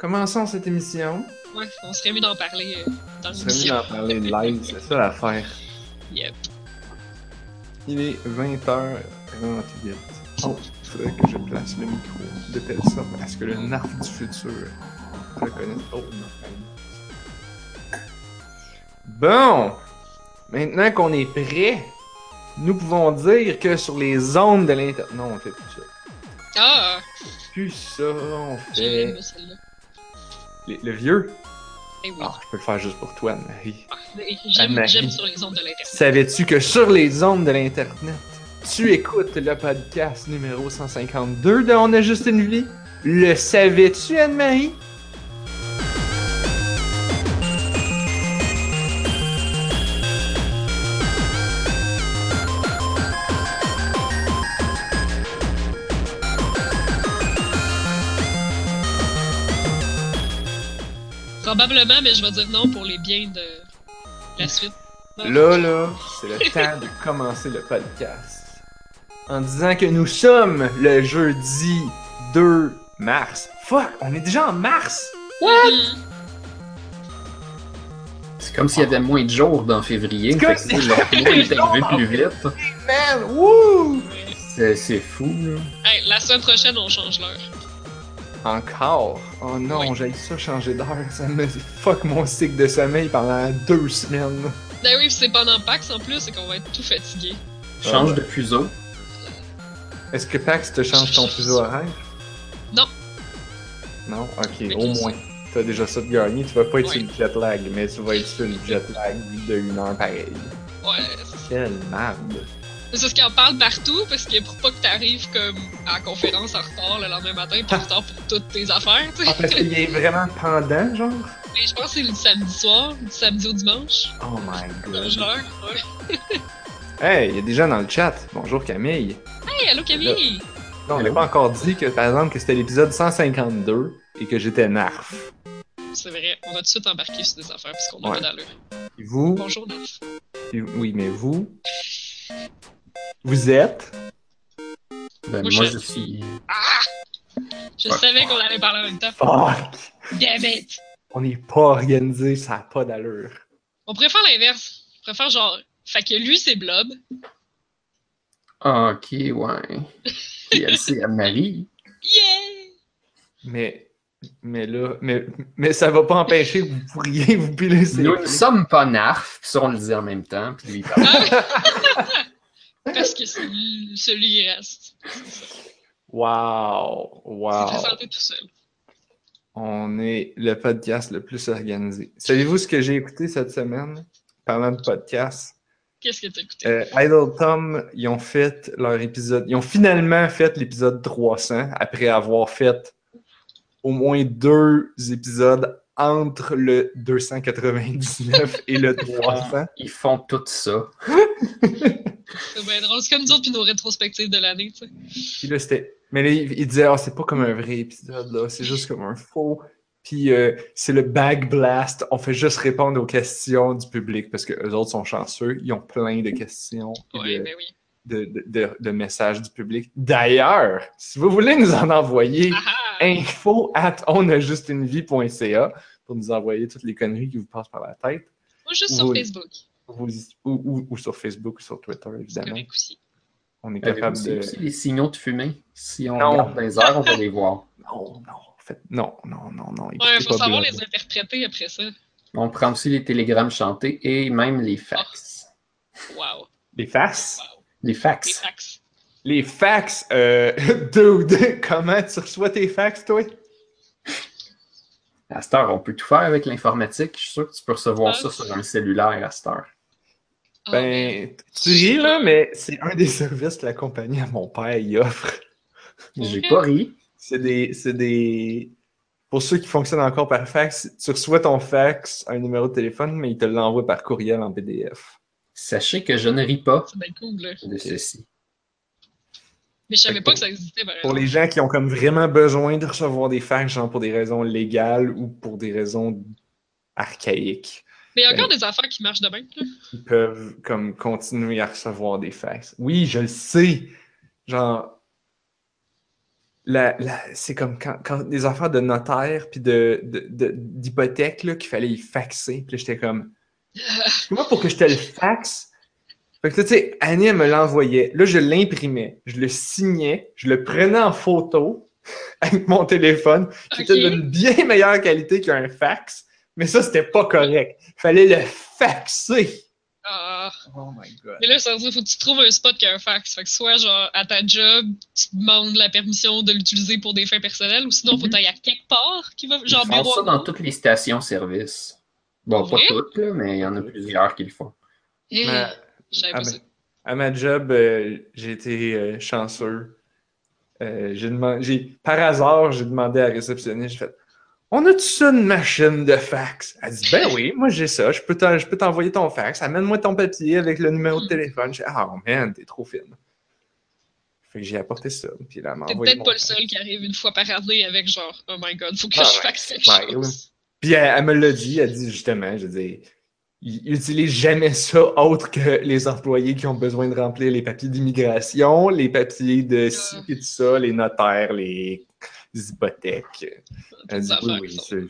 commençons cette émission. Ouais, on serait mieux d'en parler euh, dans On serait mieux l'émission. d'en parler live, c'est ça l'affaire. Yep. Il est 20h38. Oh, il faudrait que je place le micro de telle sorte à ce que le narf du futur reconnaisse. Oh, non. Bon! Maintenant qu'on est prêt, nous pouvons dire que sur les ondes de l'Internet. Non, on fait plus ça. Ah, Plus ça, on j'ai fait. Le, le vieux? Eh oui. Ah, je peux le faire juste pour toi, Marie. J'aime Anne-Marie. j'aime sur les ondes de l'Internet. Savais-tu que sur les ondes de l'Internet, tu écoutes le podcast numéro 152 de On a juste une vie? Le savais-tu, Anne-Marie? Probablement, mais je vais dire non pour les biens de la suite. Non. Là, là, c'est le temps de commencer le podcast. En disant que nous sommes le jeudi 2 mars. Fuck, on est déjà en mars! Mhm. C'est comme s'il y avait moins de jours dans février. C'est comme Fait que, le mois est arrivé plus vite. Man, wouh! C'est c'est fou, là. Hey, la semaine prochaine, on change l'heure. Encore? Oh non, Oui. j'ai ça changer d'heure. Ça me fuck mon cycle de sommeil pendant deux semaines. Ben oui, c'est pendant PAX en plus, c'est qu'on va être tout fatigué. Change de fuseau. Est-ce que Pax te change ton fuseau horaire? Non. Non? Ok, Mais au moins. T'as déjà ça de gagner. Tu vas pas être Ouais. sur le jet lag, mais tu vas être sur le jet lag de une heure pareil. Ouais, c'est- Quelle merde. C'est ce qu'on parle partout, parce que pour pas que t'arrives comme à la conférence en retard le lendemain matin, pis en retard pour toutes tes affaires, tu sais. Ah, parce qu'il est vraiment pendant, genre? Mais je pense que c'est le samedi soir, du samedi au dimanche. Oh my god. Genre, ouais. Hey, il y a des gens dans le chat. Bonjour Camille. Hey, allô Camille! Non, on n'a pas encore dit que, par exemple, que c'était l'épisode 152 et que j'étais narf. C'est vrai, on va tout de suite embarquer sur des affaires puisqu'on a Ouais. pas d'allure. Et vous? Bonjour. Et- Oui, mais vous? Vous êtes? Ben, Moi, moi, je- je suis. Je Ouais. savais qu'on allait parler en même temps. Fuck! Damn it! On n'est pas organisé, ça n'a pas d'allure. On faire l'inverse. On faire genre. Fait que lui, c'est Blob. Ah, ok, ouais. Puis elle, c'est Anne-Marie. Yeah! Mais, mais là, mais, mais ça va pas empêcher que vous pourriez vous piler Nous ne sommes pas narf, puis ça, on le dit en même temps. Puis lui, il parle. Parce que celui reste. Wow! Wow! tout seul. On est le podcast le plus organisé. Savez-vous ce que j'ai écouté cette semaine? Parlant de podcast? Qu'est-ce que t'as écouté? Euh, Idle Tom, ils ont fait leur épisode. Ils ont finalement fait l'épisode 300 après avoir fait au moins deux épisodes entre le 299 et le 300. Ils font tout ça. C'est bien drôle. C'est comme nous autres puis nos rétrospectives de l'année, tu sais. Puis là, c'était. Mais là, il, il disait, ah, c'est pas comme un vrai épisode, là. C'est juste comme un faux. Puis euh, c'est le bag blast. On fait juste répondre aux questions du public parce que eux autres sont chanceux. Ils ont plein de questions Ouais, de, ben oui. de, de- de- de messages du public. D'ailleurs, si vous voulez nous en envoyer, Ah ah! info at onajustunevie.ca pour nous envoyer toutes les conneries qui vous passent par la tête. Moi, juste sur. Facebook. Ou, ou- ou- ou sur Facebook ou sur Twitter, évidemment. aussi. On est capable aussi, de. aussi les signaux de fumée? Si on Non. regarde les airs, on va les voir. Non, non, en fait, non, non, non, non. Ouais, écoutez faut savoir les interpréter après ça. On prend aussi les télégrammes chantés et même les fax. Wow. Les fax? Les Les fax. fax. Les fax, euh, dude, comment tu reçois tes fax, toi? À cette heure, on peut tout faire avec l'informatique. Je suis sûr que tu peux recevoir Ah. ça sur un cellulaire à cette heure. Ben, tu ris, là, mais c'est un des services que la compagnie à mon père y offre. J'ai pas ri. C'est des, c'est des, pour ceux qui fonctionnent encore par fax, tu reçois ton fax, un numéro de téléphone, mais il te l'envoie par courriel en PDF. Sachez que je ne ris pas de ceci. Mais je savais pas que ça existait, par Pour les gens qui ont comme vraiment besoin de recevoir des fax, genre pour des raisons légales ou pour des raisons archaïques, Mais il y a encore Ben- des affaires qui marchent de même, ils peuvent comme continuer à recevoir des fax. Oui, je le sais. Genre, la, la- c'est comme quand, quand des affaires de notaire puis de, d'hypothèque qu'il fallait y faxer. Puis j'étais comme. Moi, pour que je te le faxe? Fait que là, tu sais, Annie, elle me l'envoyait. Là, je l'imprimais. Je le signais. Je le prenais en photo avec mon téléphone. qui était Ok. d'une bien meilleure qualité qu'un fax. Mais ça, c'était pas correct. Fallait le faxer. Ah. Oh my god. Mais là, ça veut dire faut que tu trouves un spot qui a un fax. Fait que soit, genre, à ta job, tu demandes la permission de l'utiliser pour des fins personnelles, ou sinon, faut que t'ailles à quelque part qui va, genre, Ils font bureau. ça dans toutes les stations-service. Bon, pas toutes, là, mais il y en a plusieurs qui le font. Eh, Mais- Ah. À ma job, euh, j'ai été euh, chanceux. Euh, j'ai demandé, par hasard, j'ai demandé à la réceptionniste, j'ai fait On a-tu ça une machine de fax? Elle dit Ben oui, moi j'ai ça, je peux, t'envoyer ton fax, amène-moi ton papier avec le numéro de Hmm. téléphone. J'ai Ah man, t'es trop fine. Fait que j'ai apporté ça, puis là, m'a T'es peut-être pas le seul qui arrive une fois par année avec genre, oh my god, faut que Ah je fasse quelque Ouais, chose. Puis elle, elle me l'a dit, elle dit justement, je dis, ils utilisent jamais ça autre que les employés qui ont besoin de remplir les papiers d'immigration, les papiers de ci Ah. et tout ça, les notaires, les, les hypothèques. Elle dit Toutes oui, c'est-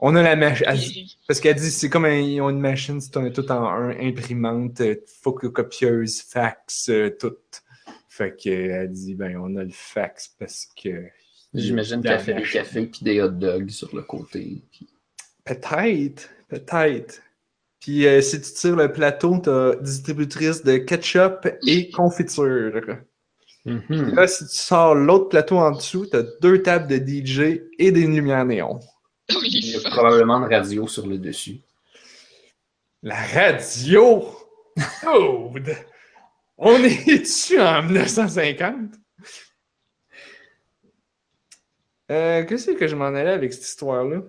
On a la machine. Parce qu'elle dit c'est comme un- ils ont une machine, c'est un- tout en un, imprimante, euh, photocopieuse, fax, euh, tout. Fait qu'elle dit ben on a le fax parce que. J'imagine qu'elle fait des cafés puis des hot dogs sur le côté. puis- Peut-être, peut-être. Puis euh, si tu tires le plateau, t'as distributrice de ketchup et confiture. Mhm. Là, si tu sors l'autre plateau en dessous, t'as deux tables de DJ et des lumières néon. Il y a probablement une radio sur le dessus. La radio! Dude! On est-tu en 1950? Euh, Qu'est-ce que je m'en allais avec cette histoire-là?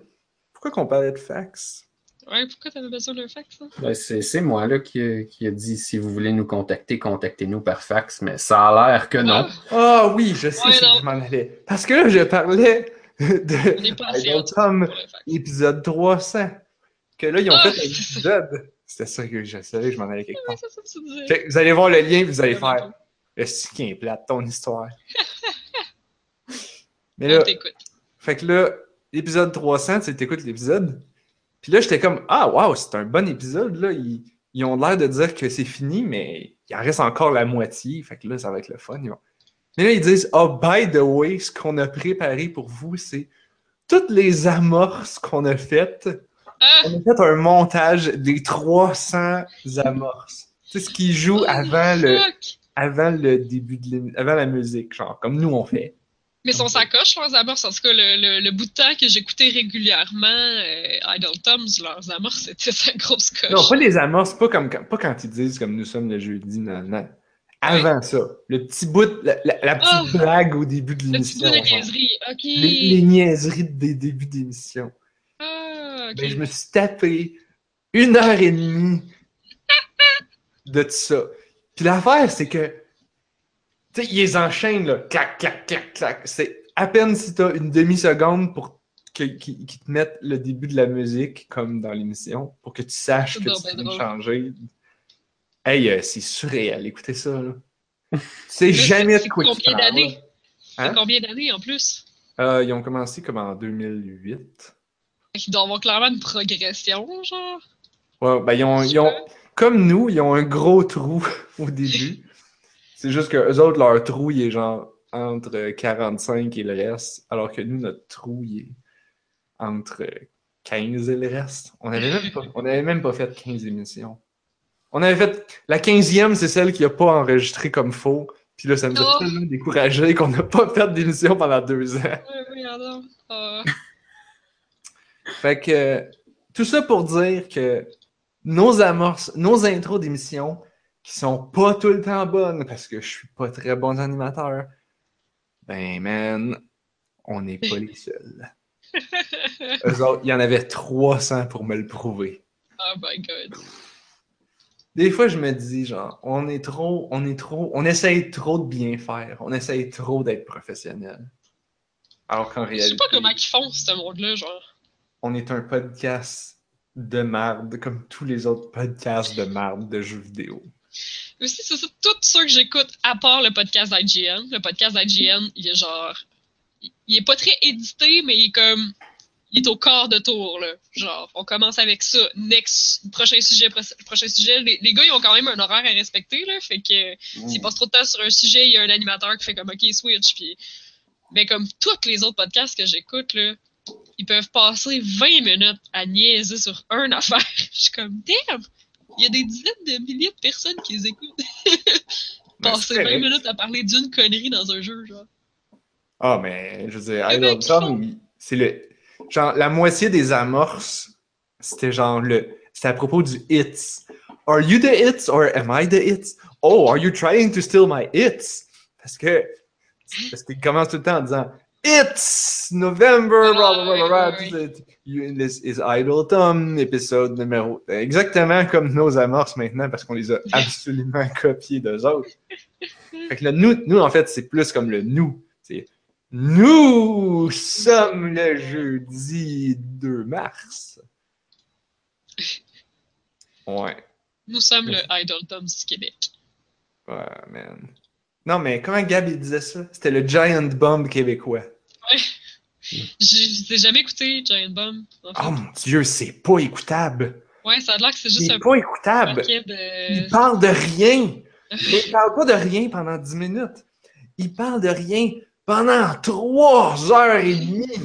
Pourquoi qu'on parlait de fax? Ouais, pourquoi t'avais besoin d'un fax, là? Ben, c'est moi là, qui, a- qui a dit si vous voulez nous contacter, contactez-nous par fax, mais ça a l'air que non. Ah oui, je sais Ouais, je m'en allais. Parce que là, je parlais de Tom, épisode 300. Que là, ils ont Ah, fait un c'est ça. épisode. C'était ça que je savais, je m'en allais quelque part. tu vous allez voir le lien, vous allez faire. Est-ce qui est plate, ton histoire? Mais là, t'écoute. fait que là, l'épisode 300, tu sais, t'écoutes l'épisode? Puis là, j'étais comme, ah, waouh, c'est un bon épisode. Là. Ils, ils ont l'air de dire que c'est fini, mais il en reste encore la moitié. Fait que là, ça va être le fun. Ils vont- Mais là, ils disent, oh, by the way, ce qu'on a préparé pour vous, c'est toutes les amorces qu'on a faites. Ah! On a fait un montage des 300 amorces. Sais, ce qui joue Holy avant le, avant le début de avant la musique, genre, comme nous on fait. Mais son sacoche, leurs amorces, en tout cas, le, le, le bout de temps que j'écoutais régulièrement euh, Idle Toms, leurs amorces, c'était sa grosse coche. Non, pas les amorces, pas, comme, quand- pas quand ils disent comme nous sommes le jeudi, non, non. Avant ça, le petit bout, la, la- la petite Oh! blague au début de Le petit l'émission. bout de niaiserie, ok. Les, les niaiseries des débuts d'émission. Ah, ok. Ben, je me suis tapé une heure et demie de tout ça. Puis l'affaire, c'est que, tu sais, ils les enchaînent, là, clac, clac, clac, clac. C'est à peine si t'as une demi-seconde pour qu'ils te mettent le début de la musique, comme dans l'émission, pour que tu saches que donc tu viens changer. Hey, euh, c'est surréel, écoutez ça, là. Jamais de quoi combien d'années? Hein? C'est combien d'années en plus? Euh, ils ont commencé comme en 2008. Ils doivent avoir clairement une progression, genre. Ouais, ben, ils ont, ils ont- comme nous, ils ont un gros trou au début. C'est juste que eux autres, leur trou, il est genre entre 45 et le reste, alors que nous, notre trou, il est entre 15 et le reste. On avait même même pas fait 15 émissions. On avait fait. La 15e, c'est celle qui a pas enregistré comme faux. Puis là, ça nous a Oh. tellement découragé qu'on n'a pas fait d'émission pendant deux ans. Oui, alors. Ah. Fait que tout ça pour dire que nos amorces, nos intros d'émissions, qui sont pas tout le temps bonnes parce que je suis pas très bon animateur, ben man, on n'est pas les seuls. Eux autres, il y en avait 300 pour me le prouver. oh my god. Des fois, je me dis, genre, on est trop, on est trop, on essaye trop de bien faire, on essaye trop d'être professionnel. Alors qu'en Je réalité, sais pas comment ils font, ce monde-là, genre. on est un podcast de marde, comme tous les autres podcasts de marde de jeux vidéo. Aussi, c'est ça, tous ceux que j'écoute, à part le podcast d'IGN. Le podcast d'IGN, il est genre il est pas très édité, mais il est comme. Il est au quart de tour, là. Genre, on commence avec ça. Next, prochain sujet, pro- prochain sujet. Les, les gars, ils ont quand même un horaire à respecter, là. Fait que s'ils passent trop de temps sur un sujet, il y a un animateur qui fait comme OK, switch. Puis, mais comme tous les autres podcasts que j'écoute, là, ils peuvent passer 20 minutes à niaiser sur une affaire. Je suis comme, damn! Il y a des dizaines de milliers de personnes qui les écoutent. Ben, passer c'est 20 correct. minutes à parler d'une connerie dans un jeu, genre. Ah, mais je veux dire, Le Idle il- c'est le. Genre, la moitié des amorces, c'était genre le. C'était à propos du hits. Are you the hits or am I the hits? Oh, are you trying to steal my hits? Parce que. Parce qu'il commence tout le temps en disant It's November, This is Idle Tom, épisode numéro. Exactement comme nos amorces maintenant, parce qu'on les a absolument copiés d'eux autres. Fait que le nous, nous, en fait, c'est plus comme le nous. C'est nous sommes le jeudi 2 mars. Ouais. Nous sommes le Idol Toms du Québec. Ouais, man. Non, mais comment Gab il disait ça? C'était le Giant Bomb québécois. Je je l'ai jamais écouté, Giant Bomb. En fait. Oh mon dieu, c'est pas écoutable. Ouais, ça a l'air que c'est juste un pas écoutable. paquet Il de. parle de rien. Il parle pas de rien pendant 10 minutes. Il parle de rien pendant 3 heures et demie.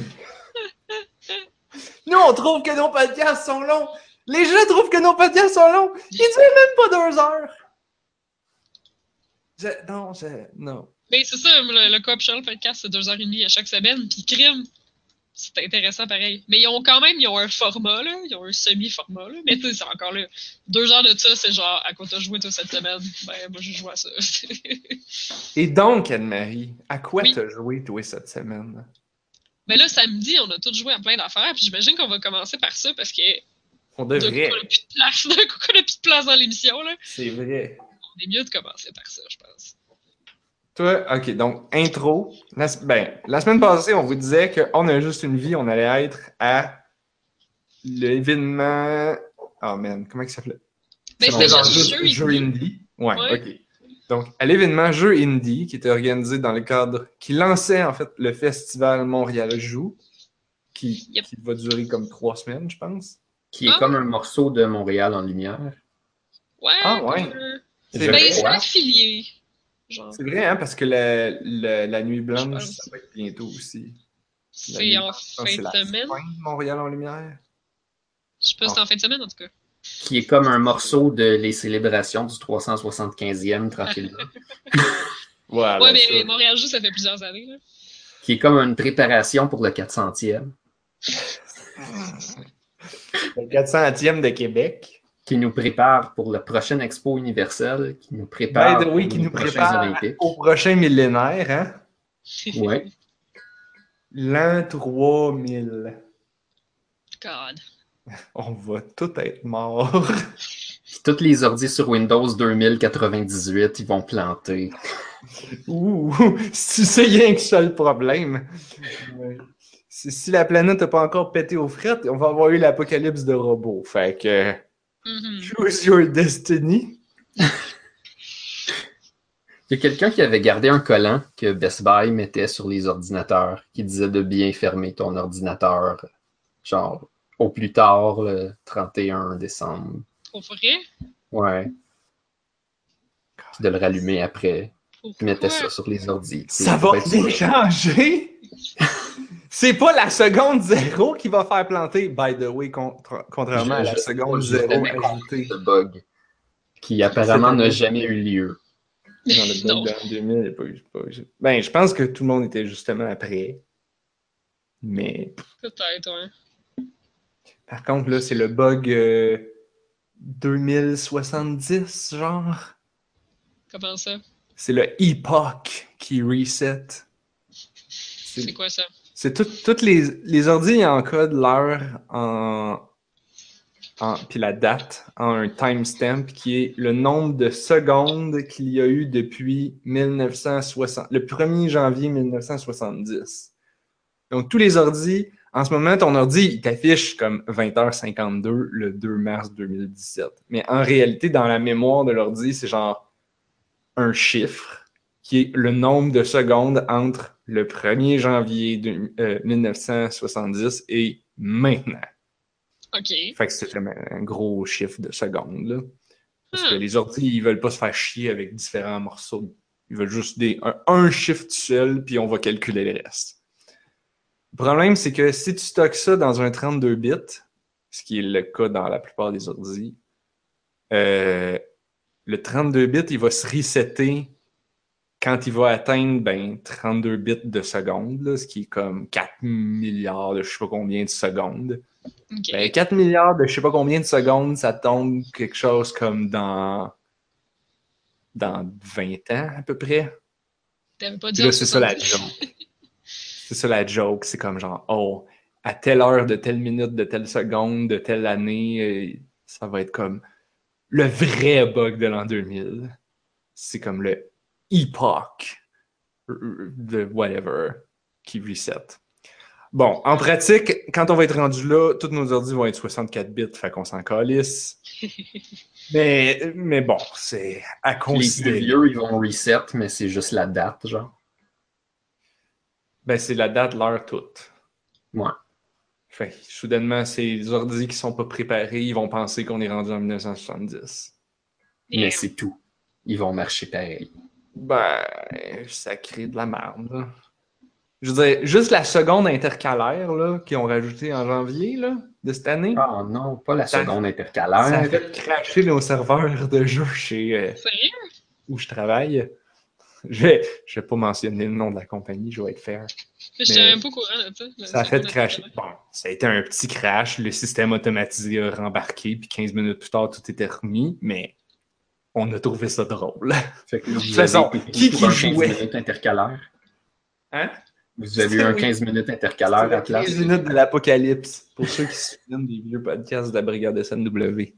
Nous, on trouve que nos podcasts sont longs. Les gens trouvent que nos podcasts sont longs. Ils durent même pas 2 heures. Je- non, je, non. Mais c'est ça, le, le Coop Shell podcast, c'est deux heures et demie à chaque semaine. Puis Crime, c'est intéressant pareil. Mais ils ont quand même ils ont un format, là. Ils ont un semi-format, là. Mais tu sais, c'est encore là. Deux heures de ça, c'est genre, à quoi t'as joué toi cette semaine? Ben, moi, j'ai joué à ça. Et donc, Anne-Marie, à quoi Oui. t'as joué, toi, cette semaine? Mais là, samedi, on a tous joué à plein d'affaires. Puis j'imagine qu'on va commencer par ça parce que On d'un coup, devrait. on a plus de place. On a plus de place dans l'émission, là. C'est vrai. On est mieux de commencer par ça, je pense. Toi, ok, donc intro. La, ben, la semaine passée, on vous disait qu'on a juste une vie, on allait être à l'événement. Oh man, comment il s'appelait? Ben, C'était juste jeu jeu indie. Ouais, Ouais. ok. Donc, à l'événement Jeu Indie, qui était organisé dans le cadre, qui lançait en fait le festival Montréal Joue, qui, Yep. qui va durer comme trois semaines, je pense. Qui est Ah. comme un morceau de Montréal en lumière. Ouais. Ah, ouais. C'est Ben, vrai, c'est crois. affilié. Genre, c'est vrai, hein, parce que la, nuit blanche, pense. ça va être bientôt aussi. C'est en pense fin que c'est de la semaine. fin de Montréal en lumière. Je sais pas si c'est en fin de semaine, en tout cas. Qui est comme un morceau de les célébrations du 375e tranquillement. Voilà. ouais, mais ça. Montréal Joue, ça fait plusieurs années. Là. qui est comme une préparation pour le 400e. Le 400e de Québec. Qui nous prépare pour le prochain Expo universel. Qui nous prépare Ben, oui, pour qui les nous prochains prépare Olympiques. au prochain millénaire, hein? Ouais. L'an 3000. God. On va tout être morts. Puis toutes les ordi sur Windows 2098, ils vont planter. Ouh, si c'est rien que ça le problème. Ouais. Si, si la planète n'a pas encore pété aux frettes, on va avoir eu l'apocalypse de robots. Fait que, Choose your destiny? Il y a quelqu'un qui avait gardé un collant que Best Buy mettait sur les ordinateurs qui disait de bien fermer ton ordinateur, genre au plus tard le 31 décembre. Pour vrai? Ouais. Puis de le rallumer après. Pourquoi? Ils mettaient ça sur les ordis. Ça va changer. C'est pas la seconde zéro qui va faire planter, by the way, contra- contrairement à la seconde je zéro ajoutée. Bug qui apparemment n'a jamais eu lieu. Dans le bug de 2000, il y a pas Ben, je pense que tout le monde était justement après. Mais Peut-être, ouais. par contre, là, c'est le bug euh, 2070, genre. Comment ça? C'est le epoch qui reset. C'est quoi ça? C'est tout- toutes les, les ordi encodent l'heure en, puis la date en un timestamp qui est le nombre de secondes qu'il y a eu depuis 1960, le 1er janvier 1970. Donc tous les ordis, en ce moment, ton ordi, il t'affiche comme 20h52 le 2 mars 2017. Mais en réalité, dans la mémoire de l'ordi, c'est genre un chiffre qui est le nombre de secondes entre le 1er janvier de- euh, 1970 et maintenant. OK. Fait que c'était un gros chiffre de secondes. Là. Parce que Hmm. les ordi, ils veulent pas se faire chier avec différents morceaux. Ils veulent juste des, un, un chiffre tout seul, puis on va calculer le reste. Le problème, c'est que si tu stockes ça dans un 32 bits, ce qui est le cas dans la plupart des ordi, euh, le 32 bits, il va se resetter quand il va atteindre ben, 32 bits de seconde, là, ce qui est comme 4 milliards de je sais pas combien de secondes. Ben, 4 milliards de je sais pas combien de secondes, ça tombe quelque chose comme dans, dans 20 ans à peu près. T'avais pas c'est ça la 70. joke. C'est ça la joke. C'est comme genre, oh, à telle heure, de telle minute, de telle seconde, de telle année, euh, ça va être comme le vrai bug de l'an 2000. C'est comme le epoch euh, de whatever qui reset. Bon, en pratique, quand on va être rendu là, tous nos ordi vont être 64 bits, fait qu'on s'en calisse. mais, mais bon, c'est à Les considérer. vieux, ils vont reset, mais c'est juste la date, genre. Ben, c'est la date, l'heure, toute. Ouais. Fait que, soudainement, c'est les ordis qui sont pas préparés, ils vont penser qu'on est rendu en 1970. Mais c'est tout. Ils vont marcher pareil. Ben, ça crée de la merde, là. Je veux dire, juste la seconde intercalaire, là, qu'ils ont rajouté en janvier, là, de cette année, Ah non, pas la seconde ça a intercalaire. fait cracher nos serveurs de jeu chez euh, Sérieux? où je travaille. Je vais, je vais pas mentionner le nom de la compagnie, je vais être fair. Je suis même pas au courant de ça. Ça a fait cracher. Bon, ça a été un petit crash. Le système automatisé a rembarqué, puis 15 minutes plus tard, tout était remis, mais on a trouvé ça drôle. Fait que là, vous façon, avez été qui pour qui un jouait? 15 minutes intercalaire. Hein? Vous avez eu un Oui. 15 minutes intercalaire à la place. 15 minutes de l'apocalypse, pour ceux qui se souviennent des vieux podcasts de la Brigade SNW.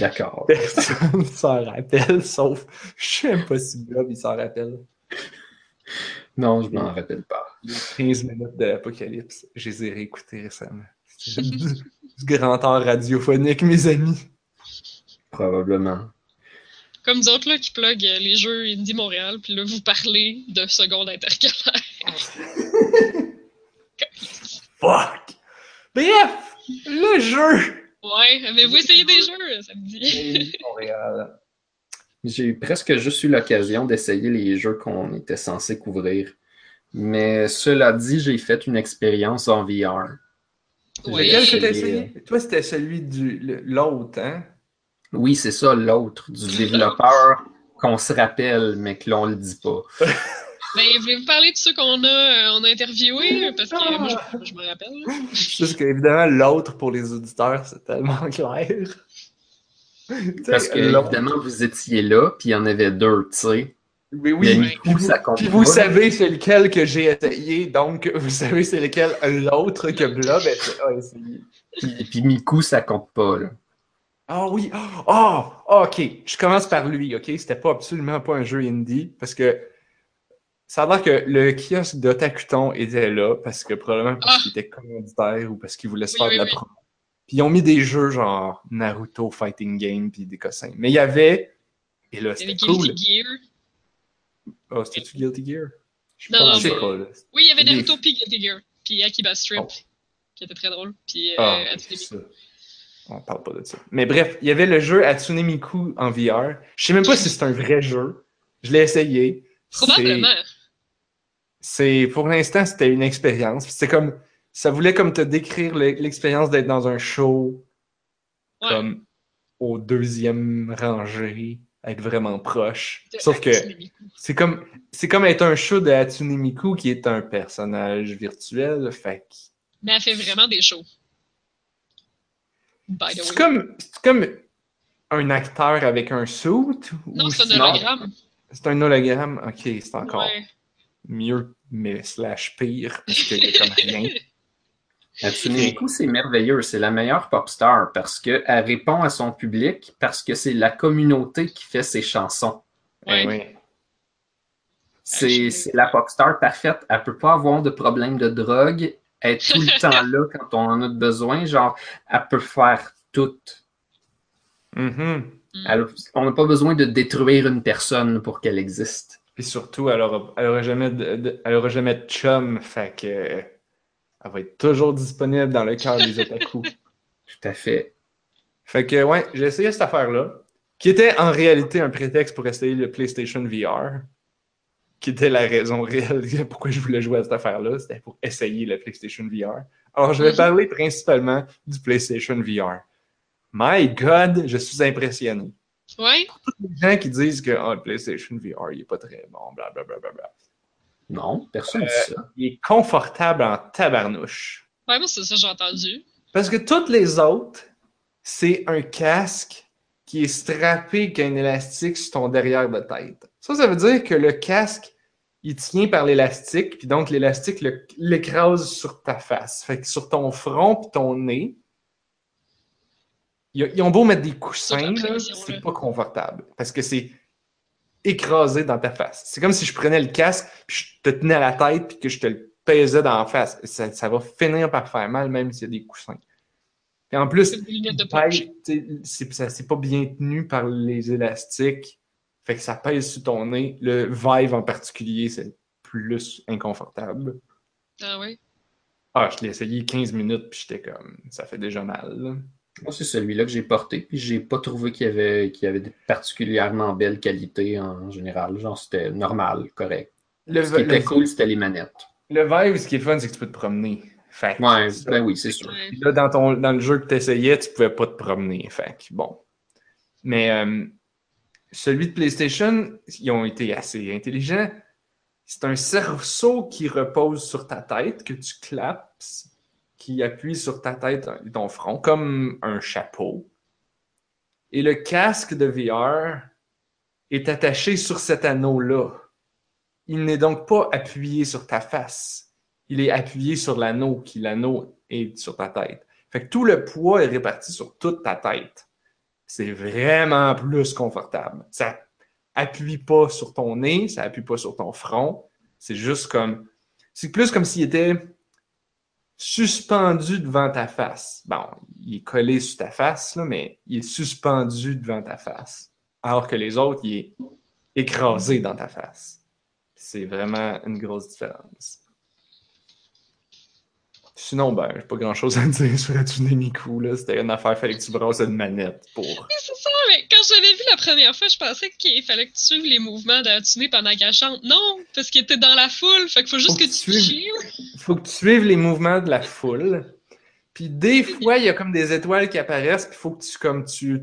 D'accord. Personne s'en rappelle, sauf, je pas si Blob, il s'en rappelle. Non, je m'en rappelle pas. Les 15 minutes de l'apocalypse, je les ai réécoutés récemment. Du grand art radiophonique, mes amis. Probablement. Comme nous autres là, qui plug euh, les jeux Indie Montréal, puis là, vous parlez de seconde intercalaire. Fuck! Bref, le jeu! Ouais, avez-vous essayé des jeux samedi? Montréal. J'ai presque juste eu l'occasion d'essayer les jeux qu'on était censé couvrir. Mais cela dit, j'ai fait une expérience en VR. Oui. Lequel que J'ai- t'as essayé? Toi, c'était celui du le- l'autre, hein? Oui, c'est ça, l'autre, du développeur qu'on se rappelle, mais que l'on le dit pas. Ben, voulez-vous parler de ceux qu'on a, euh, on a interviewés? Parce que moi, je, je me rappelle. Juste qu'évidemment, l'autre pour les auditeurs, c'est tellement clair. Parce que, évidemment, vous étiez là, puis il y en avait deux, tu sais. Oui, Mais oui. Miku, Puis vous, ça compte puis vous pas. savez c'est lequel que j'ai essayé, donc vous savez c'est lequel l'autre que Blob a essayé. Puis, puis Miku, ça compte pas, là. Ah oui, ah, ah, ok, je commence par lui, ok? C'était pas absolument pas un jeu indie, parce que ça a l'air que le kiosque d'Otakuton était là, parce que probablement parce Ah. qu'il était commanditaire ou parce qu'il voulait se Oui, faire oui, de la oui. promo. Puis ils ont mis des jeux genre Naruto Fighting Game puis des cossins. Mais il y avait, et là Il y avait c'était cool. Guilty Gear. Oh, c'était-tu Guilty Gear? Je Non, non, mais- pas, là. Oui, il y avait Naruto puis Guilty Gear. Puis Akiba Strip, Oh. qui était très drôle. Puis euh, Ah, Hatsune c'est Miku. ça. On parle pas de ça. Mais bref, il y avait le jeu Hatsune Miku en VR. Je sais même pas si c'est un vrai jeu. Je l'ai essayé. C'est- Probablement. C'est pour l'instant, c'était une expérience. C'était comme ça voulait comme te décrire le- l'expérience d'être dans un show Ouais. comme au deuxième rangée, être vraiment proche. De Sauf que c'est comme c'est comme être un show de Hatsune Miku qui est un personnage virtuel. Fait Mais elle fait vraiment des shows. C'est comme, c'est comme un acteur avec un suit? Non, ou c'est un hologramme. C'est un hologramme? Ok, c'est encore Ouais. mieux, mais slash pire, parce qu'il y a comme rien. Hatsune Miku, c'est merveilleux. C'est la meilleure pop star parce qu'elle répond à son public, parce que c'est la communauté qui fait ses chansons. Ouais. Eh oui. C'est c'est la pop star parfaite. Elle peut pas avoir de problème de drogue, être tout le temps là quand on en a besoin. Genre, elle peut faire tout. Mhm. Elle- on n'a pas besoin de détruire une personne pour qu'elle existe. Puis surtout, elle aura, elle aura jamais de, de- elle aura jamais de chum, fait que elle va être toujours disponible dans le cœur des otaku. Tout à fait. Fait que ouais, j'ai essayé cette affaire-là, qui était en réalité un prétexte pour essayer le PlayStation VR, qui était la raison réelle de pourquoi je voulais jouer à cette affaire-là, c'était pour essayer le PlayStation VR. Alors je vais parler principalement du PlayStation VR. My God, je suis impressionné. Ouais. Les gens qui disent que ah, le PlayStation VR, il est pas très bon, blablabla. Bla, bla, bla. Non, personne ne dit ça. Il est confortable en tabarnouche. Ouais, moi, c'est ça que j'ai entendu. Parce que toutes les autres, c'est un casque qui est strappé avec un élastique sur ton derrière de tête. Ça, ça veut dire que le casque, il tient par l'élastique, puis donc l'élastique l'écrase sur ta face. Fait que sur ton front puis ton nez, ils ont beau mettre des coussins, c'est pas confortable. Parce que c'est écrasé dans ta face. C'est comme si je prenais le casque, puis je te tenais à la tête, puis que je te le pesais dans la face. Ça, ça va finir par faire mal, même s'il y a des coussins. Et en plus, C'est pas bien tenu par les élastiques. Fait que ça pèse sur ton nez. Le Vive en particulier, c'est plus inconfortable. Ah ouais. Ah, je l'ai essayé 15 minutes, puis j'étais comme, ça fait déjà mal. là. Moi, c'est celui-là que j'ai porté, puis j'ai pas trouvé qu'il y avait, qu'il y avait de particulièrement belle qualité en général. Genre, c'était normal, correct. Le, Ce qui était le- cool, c'était les manettes. le Vive, ce qui est fun, c'est que tu peux te promener. Fait que Ouais, ben oui, c'est sûr. Puis là, dans, ton, dans le jeu que tu essayais, tu pouvais pas te promener. Fait que bon. Mais euh, celui de PlayStation, ils ont été assez intelligents. C'est un cerceau qui repose sur ta tête, que tu clapes, qui appuie sur ta tête et ton front, comme un chapeau. Et le casque de VR est attaché sur cet anneau-là. Il n'est donc pas appuyé sur ta face. Il est appuyé sur l'anneau, qui l'anneau est sur ta tête. Fait que tout le poids est réparti sur toute ta tête. C'est vraiment plus confortable. Ça appuie pas sur ton nez, ça appuie pas sur ton front. C'est juste comme. C'est plus comme s'il était suspendu devant ta face. Bon, il est collé sur ta face, là, mais il est suspendu devant ta face. Alors que les autres, il est écrasé dans ta face. C'est vraiment une grosse différence. Sinon, ben, j'ai pas grand chose à dire sur la Miku, là. C'était une affaire, fallait que tu brasses une manette pour. Oui, c'est ça, mais quand je l'avais vu la première fois, je pensais qu'il fallait que tu suives les mouvements de Hatsune pendant qu'elle chante. Non, parce qu'il était dans la foule, fait qu'il faut juste Faut que que tu suives. Faut que tu suives les mouvements de la foule. Puis des fois, il y a comme des étoiles qui apparaissent, puis faut que tu, comme, tu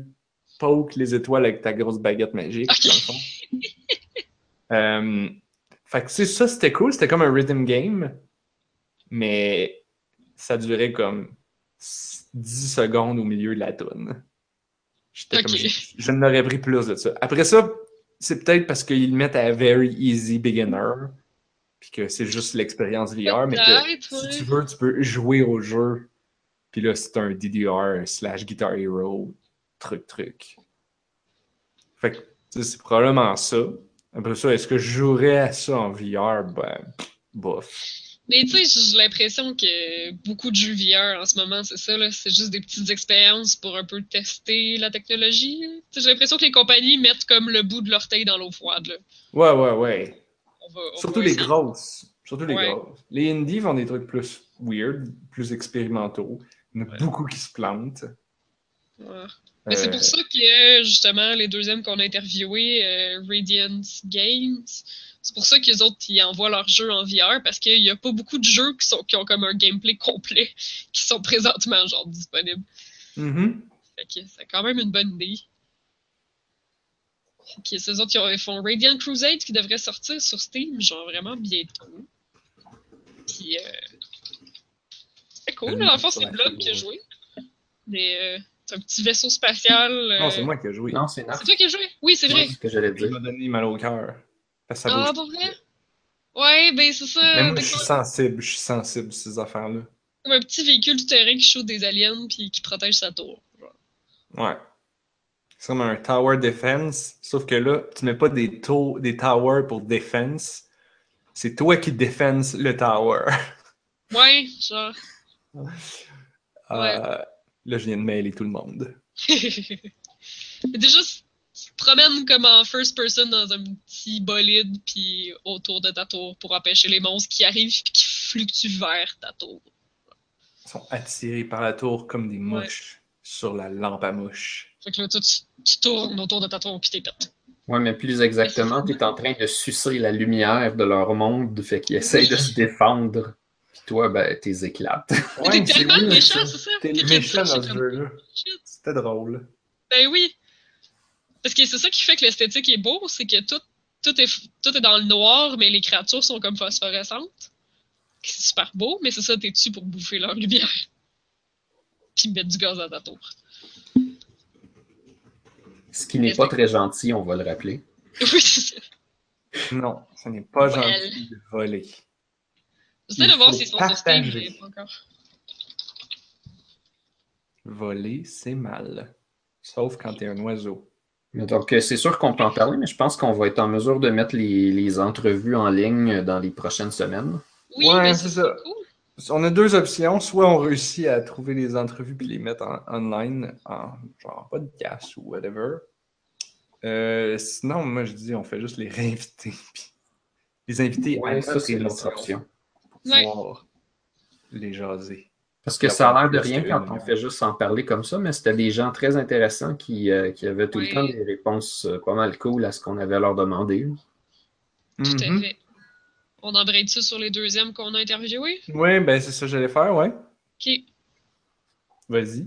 pokes les étoiles avec ta grosse baguette magique, dans le fond. Euh, fait que, tu sais, ça, c'était cool. C'était comme un rhythm game, mais ça durait comme 10 secondes au milieu de la comme, je, je n'aurais pris plus de ça. Après ça, c'est peut-être parce qu'ils le mettent à Very Easy Beginner, puis que c'est juste l'expérience VR, mais que si tu veux, tu peux jouer au jeu. Puis là, c'est un DDR slash Guitar Hero, truc, truc. Fait que, c'est probablement ça. Après ça, est-ce que je jouerais à ça en VR? Ben, bof. Mais tu sais, j'ai l'impression que beaucoup de jeux VR en ce moment, c'est ça, là, c'est juste des petites expériences pour un peu tester la technologie. J'ai l'impression que les compagnies mettent comme le bout de l'orteil dans l'eau froide. Là. Ouais, ouais, ouais. On va, on Surtout les grosses. Surtout les Ouais. grosses. Les indies font des trucs plus weird, plus expérimentaux. Il y en a Ouais. beaucoup qui se plantent. Ouais. Mais c'est Euh, pour ça que, justement, les deuxièmes qu'on a interviewés, euh, Radiance Games, c'est pour ça qu'ils autres, ils envoient leurs jeux en VR, parce qu'il n'y a pas beaucoup de jeux qui, sont, qui ont comme un gameplay complet, qui sont présentement, genre, disponibles. mhm. Fait que c'est quand même une bonne idée. Que ces autres, ils ont- ils font Radiant Crusade qui devrait sortir sur Steam, genre vraiment bientôt. Puis, euh, c'est cool, dans le fond, c'est Blob qui a joué. Mais euh, c'est un petit vaisseau spatial. euh, Non, c'est moi qui ai joué. Non, c'est. C'est toi qui as joué? Oui, c'est vrai. C'est ce que j'allais Il dire. m'a donné mal au cœur. Parce que ça Ah, bouge. pour vrai? Ouais, ben c'est ça. Mais moi, je suis sensible. Je suis sensible, ces affaires-là. comme un petit véhicule tout terrain qui shoot des aliens puis qui protège sa tour. genre. Ouais. C'est comme un tower defense, sauf que là, tu mets pas des, to- des towers pour defense. C'est toi qui défenses le tower. Ouais, genre. Euh, là, je viens de mêler tout le monde. Déjà, promènes comme en first person dans un petit bolide, puis autour de ta tour pour empêcher les monstres qui arrivent et qui fluctuent vers ta tour. Ils sont attirés par la tour comme des mouches sur la lampe à mouche. Fait que là, toi, tu, tu tournes autour de ta tour puis t'es pète. Ouais, mais plus exactement, tu es en train de sucer la lumière de leur monde, fait qu'ils essayent de se défendre. Puis toi, ben, t'es éclates. Mais t'es tellement méchant, c'est ça? T'es méchant dans ce jeu-là. C'était drôle. Ben oui. Parce que c'est ça qui fait que l'esthétique est beau, c'est que tout, tout, est, tout est dans le noir, mais les créatures sont comme phosphorescentes. C'est super beau, mais c'est ça, t'es dessus pour bouffer leur lumière. Puis mettre du gaz à ta tour. Ce qui n'est pas très gentil, on va le rappeler. Oui, c'est ça. Non, ce n'est pas Well. gentil de voler. J'essaie de voir s'ils sont sur Steam, partager. mais pas encore. Voler, c'est mal. Sauf quand t'es un oiseau. Donc, euh, c'est sûr qu'on peut en parler, mais je pense qu'on va être en mesure de mettre les, les entrevues en ligne dans les prochaines semaines. Oui, Ouais, mais c'est ça. cool. On a deux options. Soit on réussit à trouver les entrevues puis les mettre en online en genre podcast ou whatever. Euh, sinon, moi je dis on fait juste les réinviter. puis les inviter Ouais, à ça, notre c'est l'autre option. pour Ouais. pouvoir les jaser. Parce que ça a l'air de rien quand on fait juste en parler comme ça, mais c'était des gens très intéressants qui, euh, qui avaient tout le temps des réponses euh, pas mal cool à ce qu'on avait à leur demander. Tout à Mhm. fait. On embraye ça sur les deuxièmes qu'on a interviewés? Ouais, ben c'est ça que j'allais faire, ouais. Ok. Vas-y.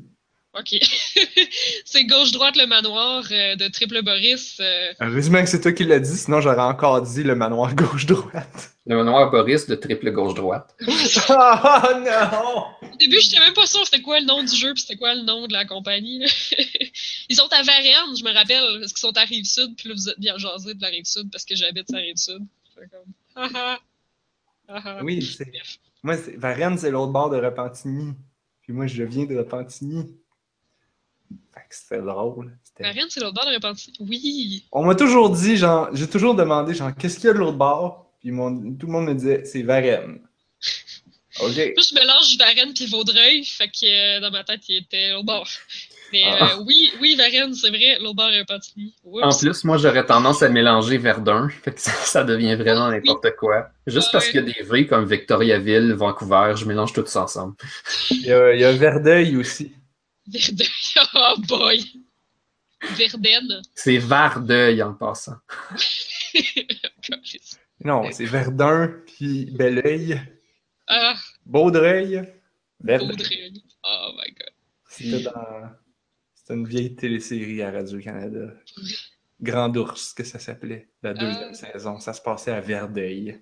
Ok. c'est gauche-droite le manoir euh, de Triple Boris. euh, Heureusement que c'est toi qui l'as dit, sinon j'aurais encore dit le manoir gauche-droite. Le manoir Boris de triple gauche-droite. oh non! Au début, j'étais même pas sûre c'était quoi le nom du jeu puis c'était quoi le nom de la compagnie. Ils sont à Varennes, je me rappelle, parce qu'ils sont à Rive-Sud, puis là, vous êtes bien jasé de la Rive-Sud parce que j'habite à Rive-Sud. Comme, ah ah. Ah ah. Oui, c'est. Moi, c'est- Varennes, c'est l'autre bord de Repentigny. Puis moi, je viens de Repentigny. Fait que c'était drôle. Varennes, c'est l'autre bord de. Oui. On m'a toujours dit, genre, j'ai toujours demandé, genre, qu'est-ce qu'il y a de l'autre bord? Puis mon- tout le monde me disait, c'est Varennes. OK. Moi, je mélange Varennes puis Vaudreuil, fait que euh, dans ma tête, il était l'autre bord. Mais Ah. euh, oui, oui, Varennes, c'est vrai, l'autre bord de Repentigny. En plus, moi, j'aurais tendance à mélanger Verdun, fait que ça, ça devient vraiment n'importe quoi. Juste parce Ouais. qu'il y a des villes comme Victoriaville, Vancouver, je mélange tout ça ensemble. Il y a, il y a Verdeuil aussi. Verdeuil. Oh boy. Verdaine. C'est Vardeuil en passant. Non, c'est Verdun, puis Belleuil, ah, Baudreuil, Verdeuil. Vaudreuil. Oh my god. C'était dans... C'était une vieille télésérie à Radio-Canada. Grand Ours, que ça s'appelait, la deuxième Ah. saison. Ça se passait à Verdeuil.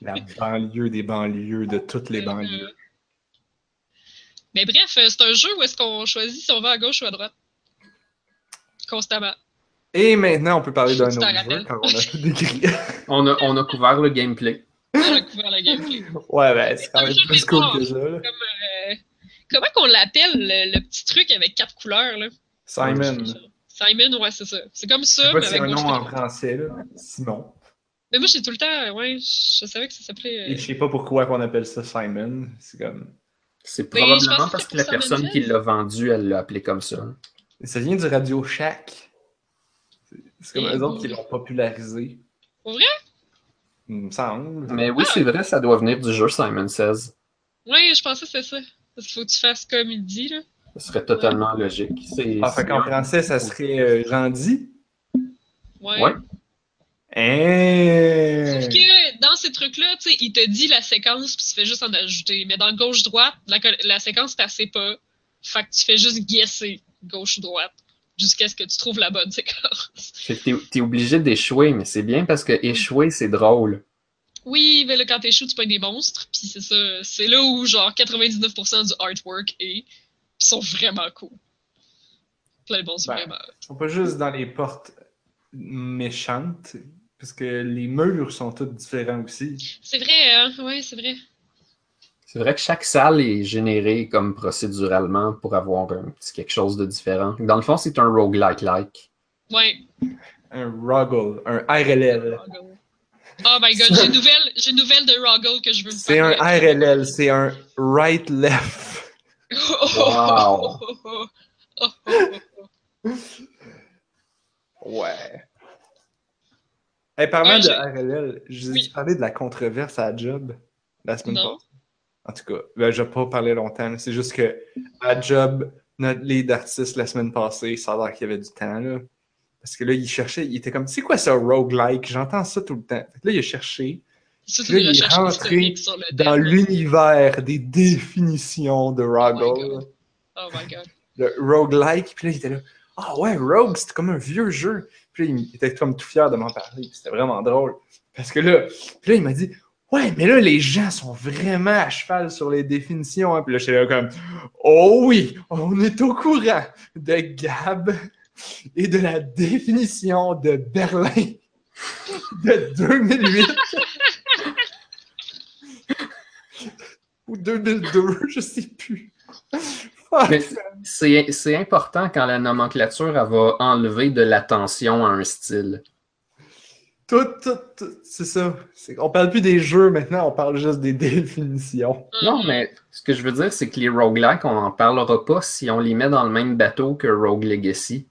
la banlieue des banlieues de toutes les Euh, banlieues. Mais bref, euh, c'est un jeu où est-ce qu'on choisit si on va à gauche ou à droite. Constamment. Et maintenant, on peut parler d'un autre jeu, car on a tout décrit. On a, on a couvert le gameplay. On a couvert le gameplay. ouais, ben, c'est quand un même jeu plus cool que ça, là. Comme, euh, comment qu'on l'appelle, le, le petit truc avec quatre couleurs, là? Simon. Simon, ouais, c'est ça. C'est comme ça, mais avec un nom en français, là. Simon. Mais moi, j'ai tout le temps, ouais, je savais que ça s'appelait... euh, Et je sais pas pourquoi qu'on appelle ça Simon. C'est comme... C'est je probablement parce c'est que la personne qui l'a vendu, elle l'a appelé comme ça. Ça vient du Radio Shack. C'est- C'est comme Et eux autres qui l'ont popularisé. Vrai? Il me semble. Mais oui, Ah! c'est vrai, ça doit venir du jeu Simon Says. Ouais, je pensais que c'était ça. Parce qu'il faut que tu fasses comme il dit, là. Ce serait totalement logique. C'est, Ah, fait qu'en français, ça serait euh, dit. Ouais. Ouais. Sauf que dans ces trucs-là, tu sais, il te dit la séquence, puis tu fais juste en ajouter. Mais dans gauche-droite, la, la séquence t'assait pas. Fait que tu fais juste guesser gauche-droite jusqu'à ce que tu trouves la bonne séquence. T'es, t'es obligé d'échouer, mais c'est bien parce que échouer, c'est drôle. Oui, mais là, quand t'échoues, tu pognes des monstres, puis c'est ça. C'est là où, genre, 99% du artwork est. Ils sont vraiment cool. Plein de monstres, Ben. vraiment. Ils sont pas juste dans les portes méchantes, parce que les murs sont tous différents aussi. C'est vrai, hein? Ouais, c'est vrai. C'est vrai que chaque salle est générée comme procéduralement pour avoir un petit quelque chose de différent. Dans le fond, c'est un roguelike-like. Ouais. Un Roggle, un RLL. Oh my god, j'ai une nouvelle, j'ai une nouvelle de Roggle que je veux C'est un. RLL, c'est un right-left. Wow. Oh, oh, oh, oh, oh. Ouais. Hey, parlant Ouais, de RLL, je vous ai Oui. parlé de la controverse à Job la semaine Non. passée. En tout cas, ben, je vais pas parler longtemps. C'est juste que à Job, notre lead artiste la semaine passée, ça a l'air qu'il y avait du temps là. Parce que là, il cherchait, il était comme, c'est quoi ça roguelike? J'entends ça tout le temps. Fait que là, il a cherché Ça, Là, c'est il est rentré dans l'univers des définitions de my Roggle. Oh my god. le roguelike. Puis là, il était là, ah ouais, Rogue, c'était comme un vieux jeu. Puis là, il était comme tout fier de m'en parler. C'était vraiment drôle. Parce que là, là, il m'a dit, ouais, mais là, les gens sont vraiment à cheval sur les définitions. hein. Puis là, j'étais là comme, oh oui, on est au courant de Gab et de la définition de Berlin de 2008. Ou 2002, je sais plus. C'est c'est important quand la nomenclature elle va enlever de l'attention à un style. Tout, tout, tout, c'est ça. On parle plus des jeux maintenant, on parle juste des définitions. Non, Mhm. mais ce que je veux dire, c'est que les roguelikes, on n'en parlera pas si on les met dans le même bateau que Rogue Legacy.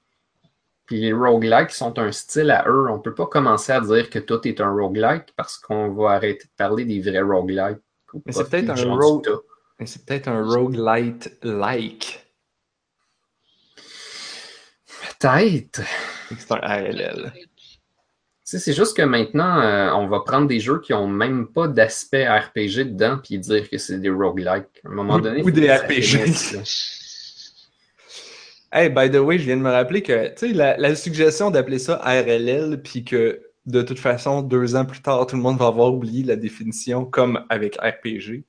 Puis les roguelikes sont un style à eux. On peut pas commencer à dire que tout est un roguelike parce qu'on va arrêter de parler des vrais roguelikes. Mais c'est peut-être un rogue-. Mais c'est peut-être un roguelite-like. Peut-être. C'est un ALL. Tu sais, c'est juste que maintenant, euh, on va prendre des jeux qui ont même pas d'aspect RPG dedans puis dire que c'est des roguelikes. À un moment Ou- donné, ou des RPG. Hey, by the way, je viens de me rappeler que, tu sais, la, la suggestion d'appeler ça RLL, puis que de toute façon, deux ans plus tard, tout le monde va avoir oublié la définition comme avec RPG.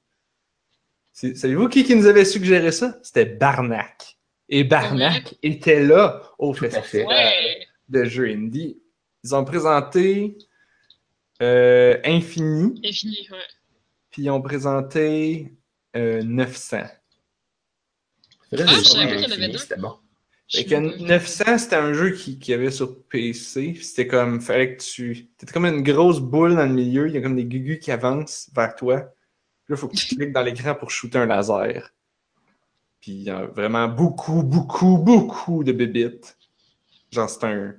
Savez-vous qui, qui nous avait suggéré ça? C'était Barnac. Et Barnac était là au festival Ouais. de jeux indie. Ils ont présenté euh, Infini, Infini, ouais. puis ils ont présenté euh, 900. Faudrait Ah, des je savais jeux pas qu'il y en avait infinis, deux. C'était bon. Je Fait sais que pas. 900, c'était un jeu qui, qui avait sur PC. C'était comme, fallait que tu. T'étais comme une grosse boule dans le milieu. Il y a comme des gugus qui avancent vers toi. Puis là, il faut que tu cliques dans l'écran pour shooter un laser. Puis il y a vraiment beaucoup, beaucoup, beaucoup de bébites. Genre, c'est un,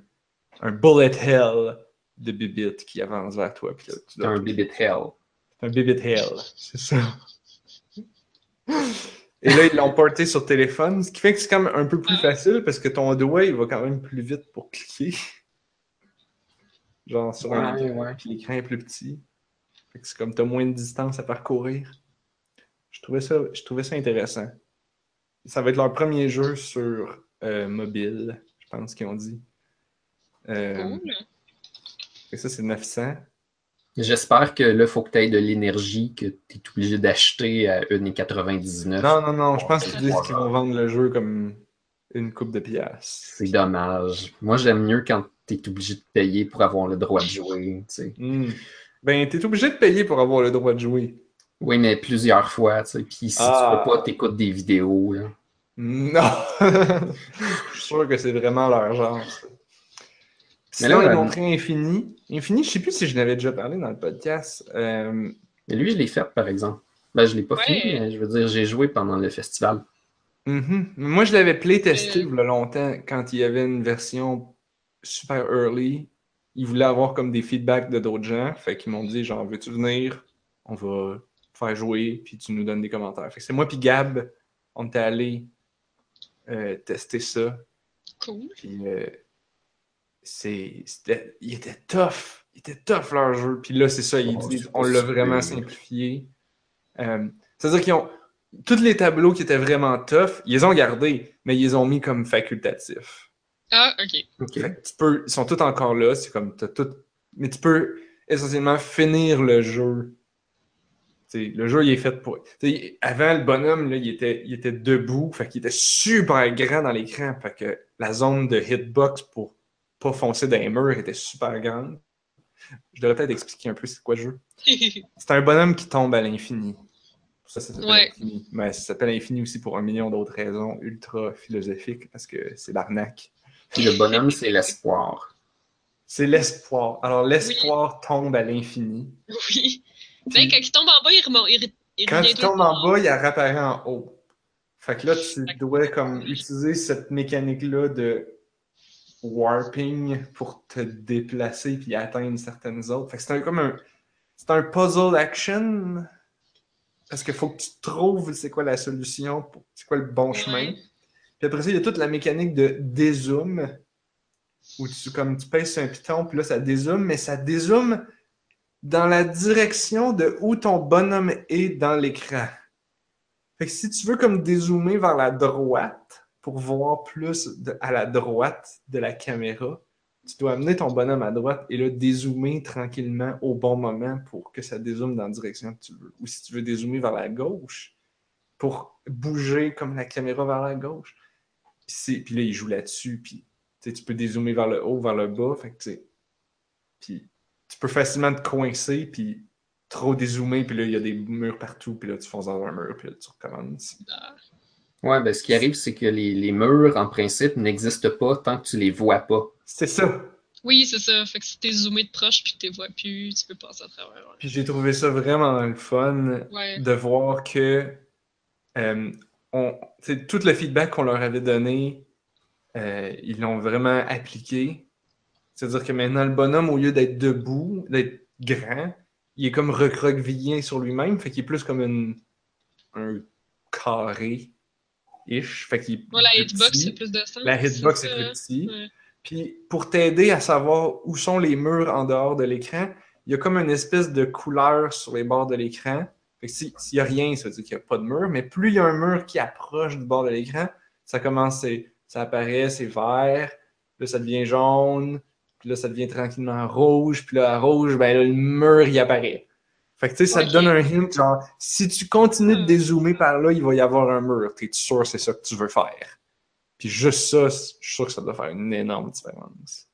un bullet hell de bébites qui avance vers toi. Puis là, tu C'est dois un bibit hell. un Bibit Hell, c'est ça. Et là, ils l'ont porté sur téléphone, ce qui fait que c'est quand même un peu plus facile parce que ton doigt, il va quand même plus vite pour cliquer. Genre sur un Ouais, écran, ouais. puis l'écran est plus petit. C'est comme t'as moins de distance à parcourir. Je trouvais ça, je trouvais ça intéressant. Ça va être leur premier jeu sur euh, mobile, je pense qu'ils ont dit. Euh, Cool. que ça, c'est 900. J'espère que là, il faut que tu aies de l'énergie que tu es obligé d'acheter à 1,99. Non, non, non, je pense qu'ils disent qu'ils vont vendre le jeu comme une coupe de pièces. C'est dommage. Moi, j'aime mieux quand tu es obligé de payer pour avoir le droit de jouer. tu sais. Hmm. Ben, t'es obligé de payer pour avoir le droit de jouer. Oui, mais plusieurs fois. tu sais. Puis si Ah. tu peux pas, tu écoutes des vidéos. là. Non! Je suis sûr que c'est vraiment leur genre. Mais Sinon, là, ils euh, ont montré Infini. Infini, je sais plus si je n'avais déjà parlé dans le podcast. Euh, Mais lui, je l'ai fait, par exemple. Ben, je l'ai pas Ouais. fini, mais je veux dire, j'ai joué pendant le festival. mhm. Moi, je l'avais playtesté Euh. il y a longtemps quand il y avait une version super early. Ils voulaient avoir comme des feedbacks de d'autres gens. Fait qu'ils m'ont dit, genre, veux-tu venir? On va faire jouer, puis tu nous donnes des commentaires. Fait que c'est moi puis Gab, on était allés euh, tester ça. Cool. Puis euh, c'est, c'était, il était tough. Il était tough leur jeu. Puis là, c'est ça, ils Oh, on l'a vraiment simplifié. Euh, c'est-à-dire qu'ils ont. Tous les tableaux qui étaient vraiment tough, ils les ont gardés, mais ils les ont mis comme facultatifs. Ah, ok. OK. Fait que tu peux, ils sont tous encore là, c'est comme t'as tout. Mais tu peux essentiellement finir le jeu. T'sais, le jeu il est fait pour. t'sais, avant le bonhomme, là, il, était, il était debout, fait qu'il était super grand dans l'écran. Fait que la zone de hitbox pour pas foncer dans les murs était super grande. Je devrais peut-être expliquer un peu c'est quoi le jeu. C'est un bonhomme qui tombe à l'infini. Ça, ça s'appelle Ouais. Infini. Mais ça s'appelle Infini aussi pour un million d'autres raisons ultra philosophiques parce que c'est l'arnaque. Puis le bonhomme, c'est l'espoir. C'est l'espoir. Alors, l'espoir tombe à l'infini. oui. Puis, Ben, quand il tombe en bas, il remonte. Il, il quand le tombes en bas, il réapparaît en haut. Fait que là, tu dois comme utiliser cette mécanique-là de warping pour te déplacer puis atteindre certaines autres. Fait que c'est un, comme un. C'est un puzzle action. Parce qu'il faut que tu trouves c'est quoi la solution, c'est quoi le bon Ouais. chemin. Après ça, il y a toute la mécanique de dézoom. Où tu, comme, tu pèses sur un piton, puis là, ça dézoome, mais ça dézoome dans la direction de où ton bonhomme est dans l'écran. Fait que si tu veux comme dézoomer vers la droite pour voir plus à la droite de la caméra, tu dois amener ton bonhomme à droite et là dézoomer tranquillement au bon moment pour que ça dézoome dans la direction que tu veux. Ou si tu veux dézoomer vers la gauche pour bouger comme la caméra vers la gauche. Puis, c'est- puis là, il joue là-dessus. Puis tu sais, tu peux dézoomer vers le haut, vers le bas. Fait que, tu sais, puis tu peux facilement te coincer, puis trop dézoomer, puis là, il y a des murs partout, puis là, tu fonces dans un mur, puis là, tu recommences. Ouais, ben ce qui arrive, c'est que les, les murs, en principe, n'existent pas tant que tu les vois pas. C'est ça. Oui, c'est ça. Fait que si t'es zoomé de proche puis que t'es vois plus, tu peux passer à travers. Puis j'ai trouvé ça vraiment le fun Ouais. de voir que euh, on, tout le feedback qu'on leur avait donné, euh, ils l'ont vraiment appliqué. C'est-à-dire que maintenant, le bonhomme, au lieu d'être debout, d'être grand, il est comme recroquevillé sur lui-même, fait qu'il est plus comme une, un carré-ish. Fait qu'il la hitbox, c'est plus de sens. La hitbox c'est plus petit. Ouais. Puis pour t'aider à savoir où sont les murs en dehors de l'écran, il y a comme une espèce de couleur sur les bords de l'écran. Fait que si- s'il n'y a rien, ça veut dire qu'il n'y a pas de mur. Mais plus il y a un mur qui approche du bord de l'écran, ça commence, ça apparaît, c'est vert. Là, ça devient jaune. Puis là, ça devient tranquillement rouge. Puis là, à rouge, ben là, le mur, il apparaît. Fait que tu sais, ça te donne un hint, genre, si tu continues de Hmm. dézoomer par là, il va y avoir un mur. T'es sûr que c'est ça que tu veux faire? Puis juste ça, je suis sûr que ça doit faire une énorme différence.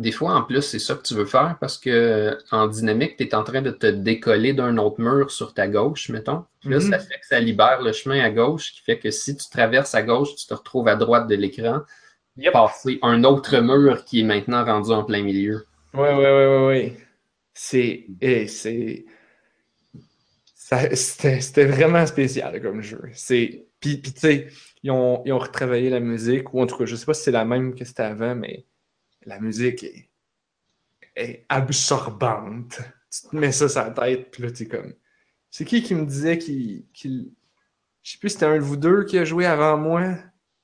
Des fois, en plus, c'est ça que tu veux faire parce que euh, en dynamique, tu es en train de te décoller d'un autre mur sur ta gauche, mettons. Puis Là, Mhm. ça fait que ça libère le chemin à gauche, qui fait que si tu traverses à gauche, tu te retrouves à droite de l'écran, Yep. passer un autre mur qui est maintenant rendu en plein milieu. Ouais, ouais, ouais, ouais, ouais. C'est. eh, c'est. c'était vraiment spécial comme jeu. C'est. Puis, puis tu sais, ils ont, ils ont retravaillé la musique, ou en tout cas, je sais pas si c'est la même que c'était avant, mais la musique est, est absorbante. Tu te mets ça sur la tête, puis là, t'es comme. C'est qui qui me disait qu'il. qu'il- Je sais plus si c'était un de vous deux qui a joué avant moi,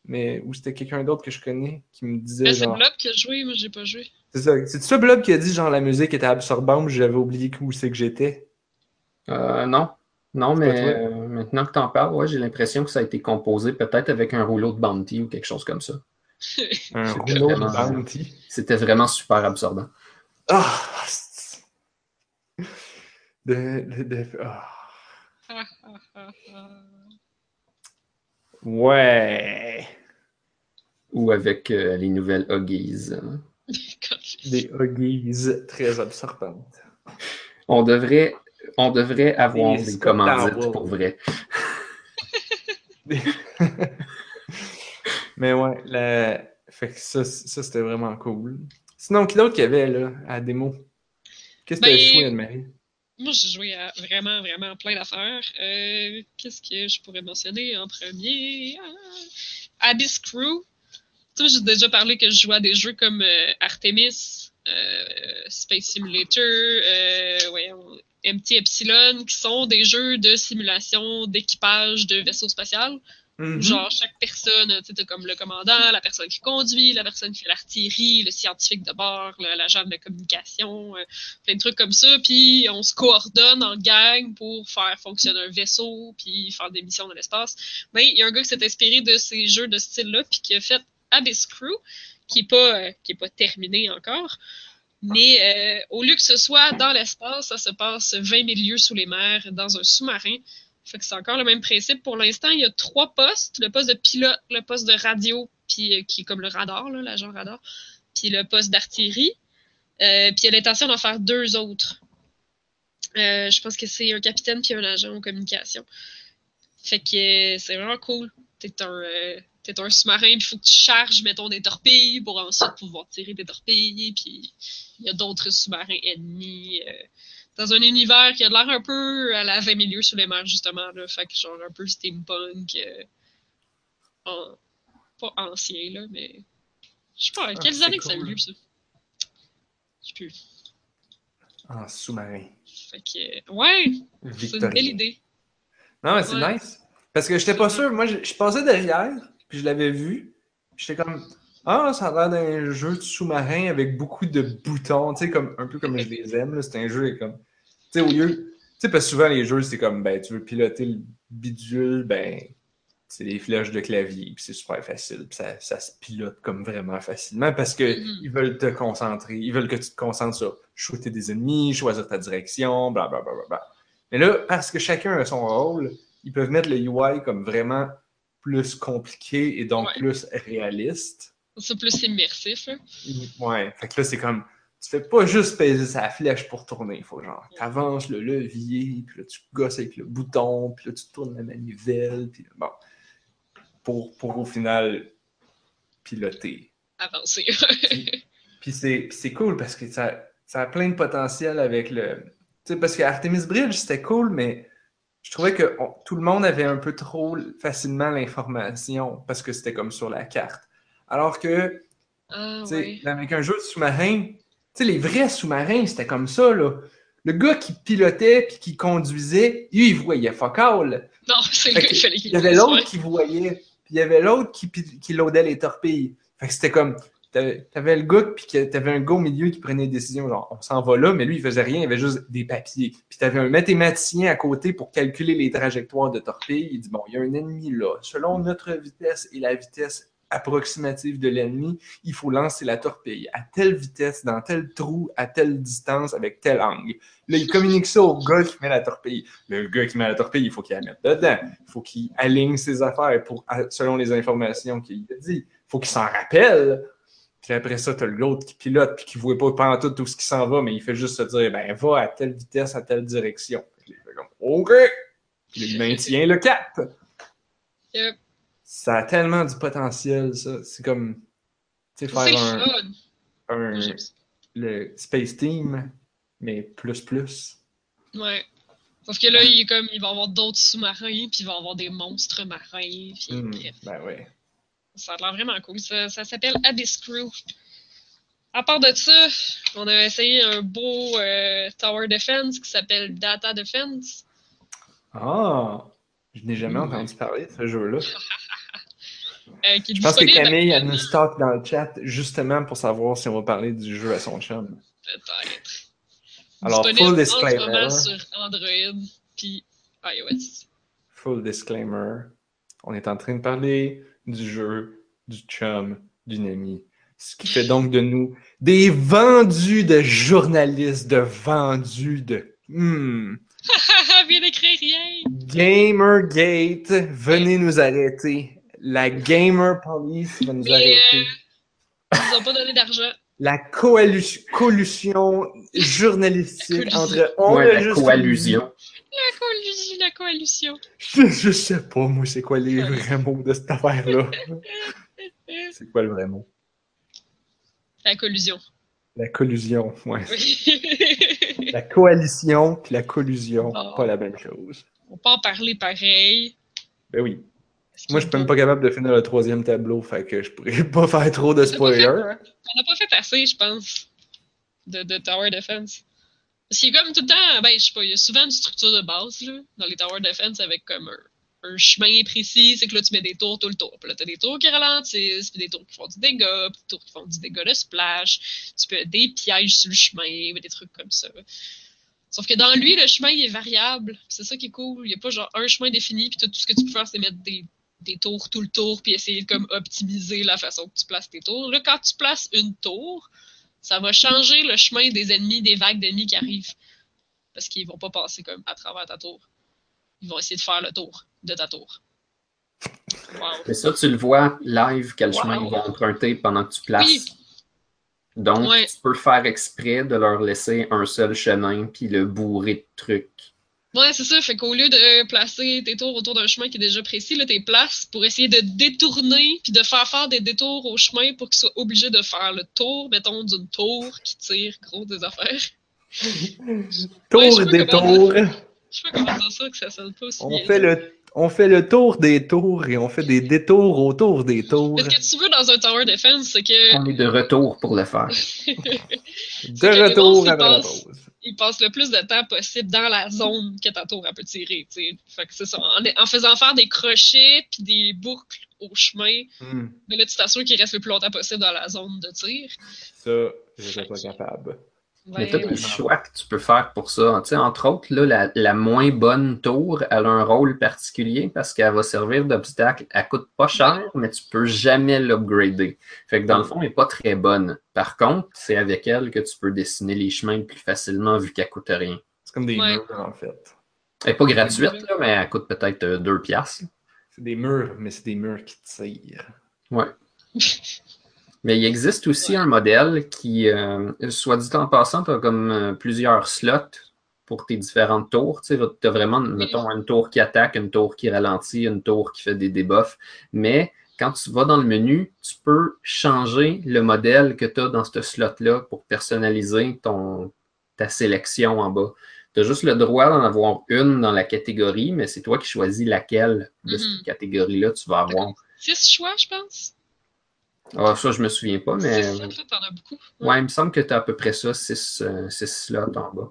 mais ou c'était quelqu'un d'autre que je connais qui me disait. Mais c'est genre... Blob qui a joué, moi j'ai pas joué. C'est ça. C'est ça, Blob, qui a dit genre la musique était absorbante, j'avais oublié où c'est que j'étais? Euh, non. Non, mais euh, maintenant que tu en parles, ouais, j'ai l'impression que ça a été composé peut-être avec un rouleau de Bounty ou quelque chose comme ça. Un de bounty. C'était vraiment super absorbant. Ah! c'est- De, de, de- ah. Ouais. Ou avec euh, les nouvelles Huggies. hein. Des huggies très absorbantes. On devrait, on devrait avoir Des des commandites pour vrai. Mais ouais, la... fait que ça, ça c'était vraiment cool. Sinon, qui d'autre qu'il y avait là, à la démo? Qu'est-ce que Ben, t'as joué, Anne-Marie? Moi, j'ai joué à vraiment, vraiment plein d'affaires. Euh, Qu'est-ce que je pourrais mentionner en premier? Ah, Abyss Crew. Tu sais, j'ai déjà parlé que je jouais à des jeux comme euh, Artemis, euh, Space Simulator, voyons, MT Epsilon, qui sont des jeux de simulation d'équipage de vaisseau spatial. Mhm. Genre, chaque personne, tu sais, comme le commandant, la personne qui conduit, la personne qui fait l'artillerie, le scientifique de bord, l'agent de communication, euh, plein de trucs comme ça. Puis on se coordonne en gang pour faire fonctionner un vaisseau, puis faire des missions dans l'espace. Mais il y a un gars qui s'est inspiré de ces jeux de style-là, puis qui a fait Abyss Crew, qui est pas, euh, pas terminé encore. Mais euh, au lieu que ce soit dans l'espace, ça se passe 20 000 lieues sous les mers, dans un sous-marin. Fait que c'est encore le même principe. Pour l'instant, il y a trois postes. Le poste de pilote, le poste de radio, puis euh, qui est comme le radar, l'agent radar, puis le poste d'artillerie. Euh, puis il y a l'intention d'en faire deux autres. Euh, je pense que c'est un capitaine puis un agent en communication. Fait que c'est vraiment cool. T'es un, t'es un sous-marin, puis il faut que tu charges, mettons, des torpilles pour ensuite pouvoir tirer des torpilles. Puis il y a d'autres sous-marins ennemis. Euh, dans un univers qui a l'air un peu à la 20 milieux sous les mers, justement. Là. Fait que genre un peu steampunk. euh, en- pas ancien, là, mais Je sais pas, Ah, quelles années que ça a eu lieu, ça? Je sais plus. En sous-marin. Fait que, ouais, c'est une belle idée. Non, mais c'est Ouais. nice. Parce que j'étais pas sûr. Moi, je, je passais derrière, puis je l'avais vu. J'étais comme, ah, ça a l'air d'un jeu de sous-marin avec beaucoup de boutons, tu sais, comme, un peu comme je les aime. C'est un jeu comme, tu sais, au lieu, tu sais, parce que souvent les jeux, c'est comme, ben, tu veux piloter le bidule, ben, c'est des flèches de clavier, puis c'est super facile, puis ça, ça se pilote comme vraiment facilement parce que Mhm. ils veulent te concentrer, ils veulent que tu te concentres sur shooter des ennemis, choisir ta direction, bla bla bla bla bla. Mais là, parce que chacun a son rôle, ils peuvent mettre le UI comme vraiment plus compliqué et donc Ouais. plus réaliste. C'est plus immersif, là. Ouais, fait que là, c'est comme, tu fais pas juste peser sa flèche pour tourner, il faut genre, t'avances le levier, puis là, tu gosses avec le bouton, puis là, tu tournes la manivelle, puis bon, pour, pour au final piloter. Avancé. Puis c'est, puis c'est cool parce que ça, ça a plein de potentiel avec le. Tu sais, parce que Artemis Bridge, c'était cool, mais je trouvais que on- tout le monde avait un peu trop facilement l'information parce que c'était comme sur la carte. Alors que, ah, tu sais, ouais. avec un jeu de sous-marin, tu sais, les vrais sous-marins, c'était comme ça, là. Le gars qui pilotait puis qui conduisait, lui, il voyait fuck all. Non, c'est le gars qui fallait Il y avait l'autre qui voyait, puis il y avait l'autre qui, qui loadait les torpilles. Fait que c'était comme, t'avais le gars, puis t'avais un gars au milieu qui prenait des décisions, genre, on s'en va là, mais lui, il faisait rien, il avait juste des papiers. Puis t'avais un mathématicien à côté pour calculer les trajectoires de torpilles. Il dit, bon, il y a un ennemi là. Selon notre vitesse et la vitesse approximative de l'ennemi, il faut lancer la torpille à telle vitesse, dans tel trou, à telle distance, avec tel angle. Là, il communique ça au gars qui met la torpille. Le gars qui met la torpille, il faut qu'il la mette dedans. Il faut qu'il aligne ses affaires pour, selon les informations qu'il a dit. Il faut qu'il s'en rappelle. Puis après ça, t'as l'autre qui pilote puis qui voit pas pendant tout, ce qui s'en va, mais il fait juste se dire, ben, va à telle vitesse, à telle direction. Il fait comme, OK! Puis il maintient le cap. Yep. Ça a tellement du potentiel, ça. C'est comme, tu sais, faire le un, le Space Team, mais plus plus. Ouais. Sauf que là, il, est comme, il va y avoir d'autres sous-marins, puis il va y avoir des monstres marins, puis Hmm, bref. ben ouais. Ça a l'air vraiment cool. Ça, ça s'appelle Abyss Crew. À part de ça, on a essayé un beau euh, Tower Defense qui s'appelle Data Defense. Ah! Je n'ai jamais Ouais. entendu parler de ce jeu-là. euh, Je pense que Camille, elle actuellement. nous stocke dans le chat justement pour savoir si on va parler du jeu à son chum. Peut-être. Alors, full en ce disclaimer. moment sur Android puis iOS. Full disclaimer. On est en train de parler du jeu, du chum, d'une amie. Ce qui fait donc de nous des vendus de journalistes, de vendus de. Hmm. Haha, viens d'écrire rien! Gamergate, venez nous arrêter. La Gamer Police va nous Mais, arrêter. euh, Ils ont pas donné d'argent. La collusion journalistique La entre. On Ouais, a la juste coallusion. La coalition, la coalition. Je, je sais pas, moi, c'est quoi les vrais mots de cette affaire-là. C'est quoi le vrai mot? La collusion. La collusion, ouais. Oui. La coalition puis la collusion, Oh. pas la même chose. On peut en parler pareil. Ben oui. Moi, je suis même pas capable de finir le troisième tableau, fait que je pourrais pas faire trop de spoilers. On n'a pas fait assez, je pense, de, de Tower Defense. Parce qu'il y a comme tout le temps, ben, je sais pas, il y a souvent une structure de base, là, dans les Tower Defense avec comme un, un chemin précis, c'est que là, tu mets des tours tout le tour. Puis là, t'as des tours qui ralentissent, puis des tours qui font du dégât, puis des tours qui font du dégât de splash. Tu peux des pièges sur le chemin, des trucs comme ça. Sauf que dans lui, le chemin, il est variable. C'est ça qui est cool. Il n'y a pas genre un chemin défini, puis tout, tout ce que tu peux faire, c'est mettre des, des tours tout le tour, puis essayer de comme optimiser la façon que tu places tes tours. Là, quand tu places une tour, ça va changer le chemin des ennemis, des vagues d'ennemis qui arrivent. Parce qu'ils vont pas passer comme à travers ta tour. Ils vont essayer de faire le tour de ta tour. Wow. Mais ça, tu le vois live, quel Wow. chemin ils vont emprunter pendant que tu places. Oui. Donc, Ouais. tu peux faire exprès de leur laisser un seul chemin puis le bourrer de trucs. Ouais, c'est ça. Fait qu'au lieu de placer tes tours autour d'un chemin qui est déjà précis, là, tes places pour essayer de détourner puis de faire faire des détours au chemin pour qu'ils soient obligés de faire le tour, mettons, d'une tour qui tire gros des affaires. Tour comprendre. tours. Je sais pas comment dire ça que ça sonne pas aussi On bien. fait le, On fait le tour des tours et on fait des détours autour des tours. Ce que tu veux dans un tower defense, c'est que. On est de retour pour le faire. De retour ils la passent- pause. il passe le plus de temps possible dans la zone que ta tour elle peut tirer. Fait que c'est ça. En, en faisant faire des crochets puis des boucles au chemin, Hmm, mais là, tu t'assures qu'il reste le plus longtemps possible dans la zone de tir. Ça, j'étais pas capable. Mais as des choix que tu peux faire pour ça. Tu sais, entre autres, là, la, la moins bonne tour, elle a un rôle particulier parce qu'elle va servir d'obstacle. Elle coûte pas cher, mais tu peux jamais l'upgrader. Fait que dans le fond, elle n'est pas très bonne. Par contre, c'est avec elle que tu peux dessiner les chemins le plus facilement vu qu'elle coûte rien. C'est comme des Ouais. murs, en fait. Elle n'est pas gratuite, là, mais elle coûte peut-être 2 piastres. C'est des murs, mais c'est des murs qui tirent. Ouais. Mais il existe aussi un modèle qui, euh, soit dit en passant, tu as comme euh, plusieurs slots pour tes différentes tours. Tu as vraiment, mettons, une tour qui attaque, une tour qui ralentit, une tour qui fait des debuffs. Mais quand tu vas dans le menu, tu peux changer le modèle que tu as dans ce slot-là pour personnaliser ton, ta sélection en bas. Tu as juste le droit d'en avoir une dans la catégorie, mais c'est toi qui choisis laquelle de cette catégorie-là tu vas avoir. Six choix, je pense. Ah, ça, je me souviens pas, mais. T'en as beaucoup. Ouais, il me semble que tu as à peu près ça, 6 slots en bas.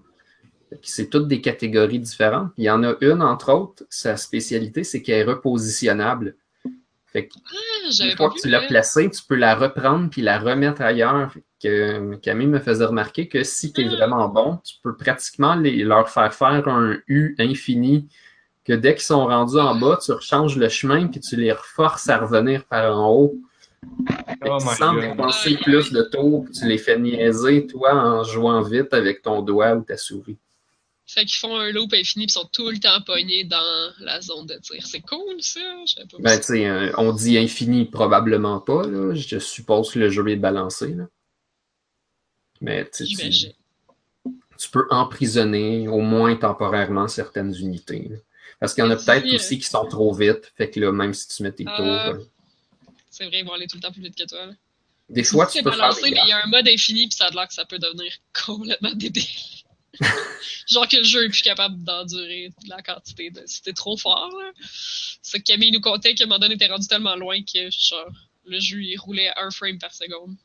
C'est toutes des catégories différentes. Il y en a une, entre autres, sa spécialité, c'est qu'elle est repositionnable. Fait que Ah, une fois que tu l'as placée, tu peux la reprendre puis la remettre ailleurs. Fait que euh, Camille me faisait remarquer que si tu es Ah. vraiment bon, tu peux pratiquement les- leur faire faire un U infini. Que dès qu'ils sont rendus en bas, tu rechanges le chemin puis tu les reforces à revenir par en haut. Oh God. dépenser plus de tours, tu les fais niaiser, toi, en jouant vite avec ton doigt ou ta souris. Fait qu'ils font un loop infini et sont tout le temps pognés dans la zone de tir. C'est cool, ça. Pas Ben, tu sais, euh, on dit infini, probablement pas, là. Je suppose que le jeu est balancé, là. Mais, tu tu, tu peux emprisonner, au moins temporairement, certaines unités. là. Parce qu'il y en a peut-être dis, euh, aussi qui sont trop vite. Fait que là, même si tu mets tes Ah. tours, euh, C'est vrai, ils vont aller tout le temps plus vite que toi. là. des fois, C'est tu peux faire des mais il y a un mode infini, puis ça a l'air que ça peut devenir complètement débile. Genre que le jeu est plus capable d'endurer la quantité de. C'était trop fort, là. C'est que Camille nous contait qu'à un moment donné, t'es rendu tellement loin que, genre, le jeu, il roulait à un frame par seconde.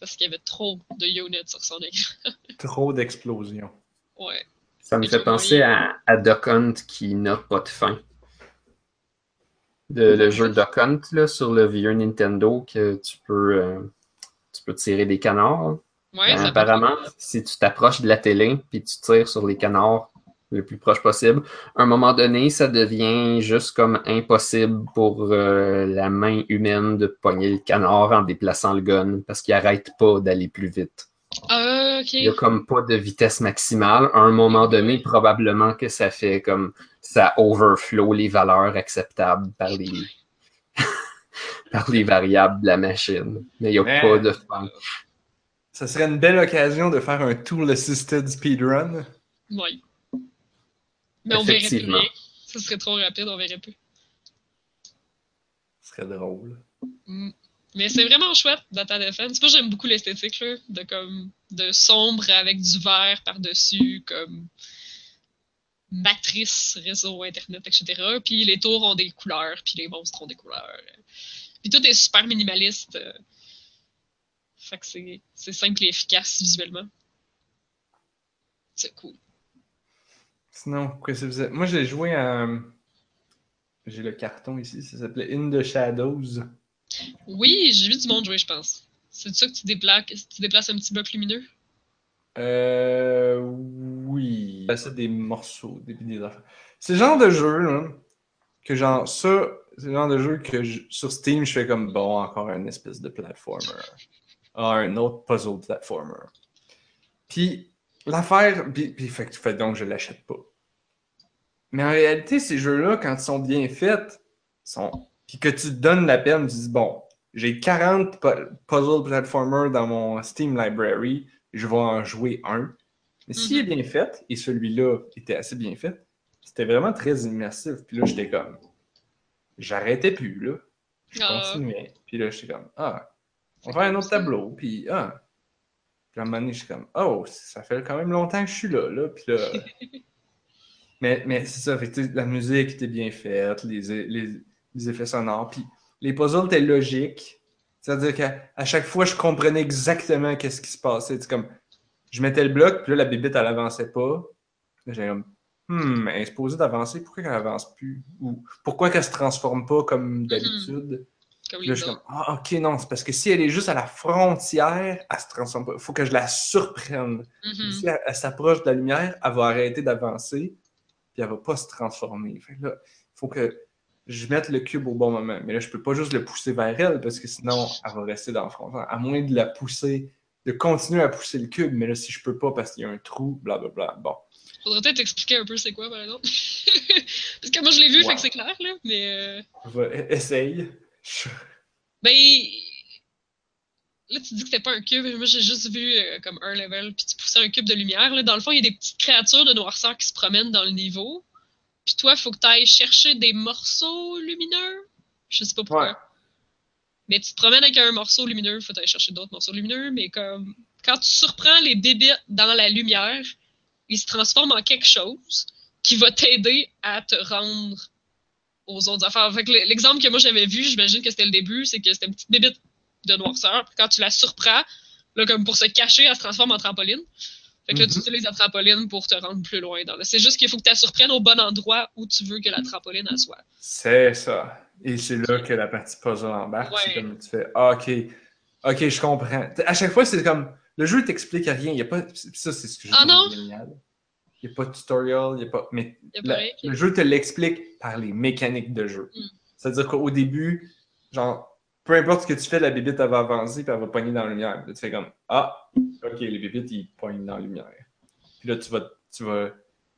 Parce qu'il y avait trop de units sur son écran. Trop d'explosions. Ouais. Ça me Et fait penser à, à Duck Hunt qui n'a pas de fin. Le, le jeu Duck Hunt là, sur le vieux Nintendo que tu peux, euh, tu peux tirer des canards. Ouais, ça apparemment, si tu t'approches de la télé puis tu tires sur les canards le plus proche possible, à un moment donné, ça devient juste comme impossible pour euh, la main humaine de pogner le canard en déplaçant le gun parce qu'il arrête pas d'aller plus vite. Ah. Il n'y a comme pas de vitesse maximale. À un moment donné, probablement que ça fait comme ça overflow les valeurs acceptables par les, par les variables de la machine. Mais il n'y a Mais- pas de. Ça serait une belle occasion de faire un tool assisted speedrun. Ouais. Mais on verrait plus Effectivement. rien. Ça serait trop rapide, on verrait plus. Ce serait drôle. Mm. Mais c'est vraiment chouette, Data Defense. Moi, j'aime beaucoup l'esthétique, là, de comme, de sombre avec du vert par-dessus, comme, matrice, réseau, internet, etc. Puis les tours ont des couleurs, puis les monstres ont des couleurs. Puis tout est super minimaliste. Fait que c'est, c'est simple et efficace visuellement. C'est cool. Sinon? Moi, j'ai joué à. J'ai le carton ici, ça s'appelait In the Shadows. Oui, j'ai vu du monde jouer, je pense. C'est ça que tu déplaces, tu déplaces un petit bloc lumineux? Euh. Oui. C'est des morceaux, des, des affaires. C'est le genre de jeu, là, que genre, ça, c'est le genre de jeu que sur Steam, je fais comme bon, encore une espèce de platformer. Ah, un autre puzzle platformer. Puis, l'affaire. Puis, puis fait, fait donc, je l'achète pas. Mais en réalité, ces jeux-là, quand ils sont bien faits, sont. Puis que tu te donnes la peine, tu dis bon, j'ai 40 pu- puzzle platformers dans mon Steam library, je vais en jouer un. Mais s'il est bien fait, et celui-là était assez bien fait, c'était vraiment très immersif. Puis là, j'étais comme. J'arrêtais plus, là. Je Ah. continuais. Puis là, j'étais comme. Ah, on va faire un autre tableau. Puis, ah. Puis à un moment donné, je suis comme. Oh, ça fait quand même longtemps que je suis là, là. Puis là. Mais, mais c'est ça, fait la musique était bien faite, les, les, les effets sonores, puis les puzzles étaient logiques. C'est-à-dire qu'à chaque fois, je comprenais exactement qu'est-ce qui se passait. C'est comme, je mettais le bloc, puis là, la bébite, elle avançait pas. Là, J'étais comme, hmm, elle est supposée d'avancer, pourquoi qu'elle avance plus? Ou pourquoi qu'elle se transforme pas comme d'habitude? Comme Puis Là, je suis comme, ah, ok, non, c'est parce que si elle est juste à la frontière, elle se transforme pas. Il faut que je la surprenne. Mhm. Si elle, elle s'approche de la lumière, elle va arrêter d'avancer, puis elle va pas se transformer. Fait que là, il faut que je mette le cube au bon moment. Mais là, je peux pas juste le pousser vers elle, parce que sinon, elle va rester dans le front. À moins de la pousser, de continuer à pousser le cube, mais là, si je peux pas parce qu'il y a un trou, blablabla. Bon. Faudrait peut-être expliquer un peu c'est quoi, par exemple. Parce que moi, je l'ai vu, Wow. fait que c'est clair, là. Mais, euh, vais- essaye. Ben. Là, tu dis que c'était pas un cube. Moi, j'ai juste vu euh, comme un level, puis tu poussais un cube de lumière. Là. Dans le fond, il y a des petites créatures de noirceur qui se promènent dans le niveau. Puis toi, il faut que tu ailles chercher des morceaux lumineux. Je sais pas pourquoi. Ouais. Mais tu te promènes avec un morceau lumineux, faut aller chercher d'autres morceaux lumineux, mais comme quand tu surprends les bébites dans la lumière, ils se transforment en quelque chose qui va t'aider à te rendre aux autres affaires. Fait que le- l'exemple que moi j'avais vu, j'imagine que c'était le début, c'est que c'était une petite bébite de noirceur, puis quand tu la surprends, là, comme pour se cacher, elle se transforme en trampoline. Fait que là, tu Mhm. utilises la trampoline pour te rendre plus loin. Dans le... C'est juste qu'il faut que tu la surprennes au bon endroit où tu veux que la trampoline elle soit. C'est ça. Et c'est là que la partie puzzle embarque. Ouais. C'est comme tu fais, ah, ok, ok, je comprends. À chaque fois, c'est comme, le jeu t'explique rien. Il y a pas, ça, c'est ce que je Ah trouve non? génial. Il n'y a pas de tutorial, il y a pas, mais Y a pas la- rien. le jeu te l'explique par les mécaniques de jeu. Mm. C'est-à-dire qu'au début, genre, peu importe ce que tu fais, la bébite, elle va avancer puis elle va pogner dans la lumière. Là, tu fais comme, ah, ok, les bébites, ils pognent dans la lumière. Puis là, tu vas, tu vas,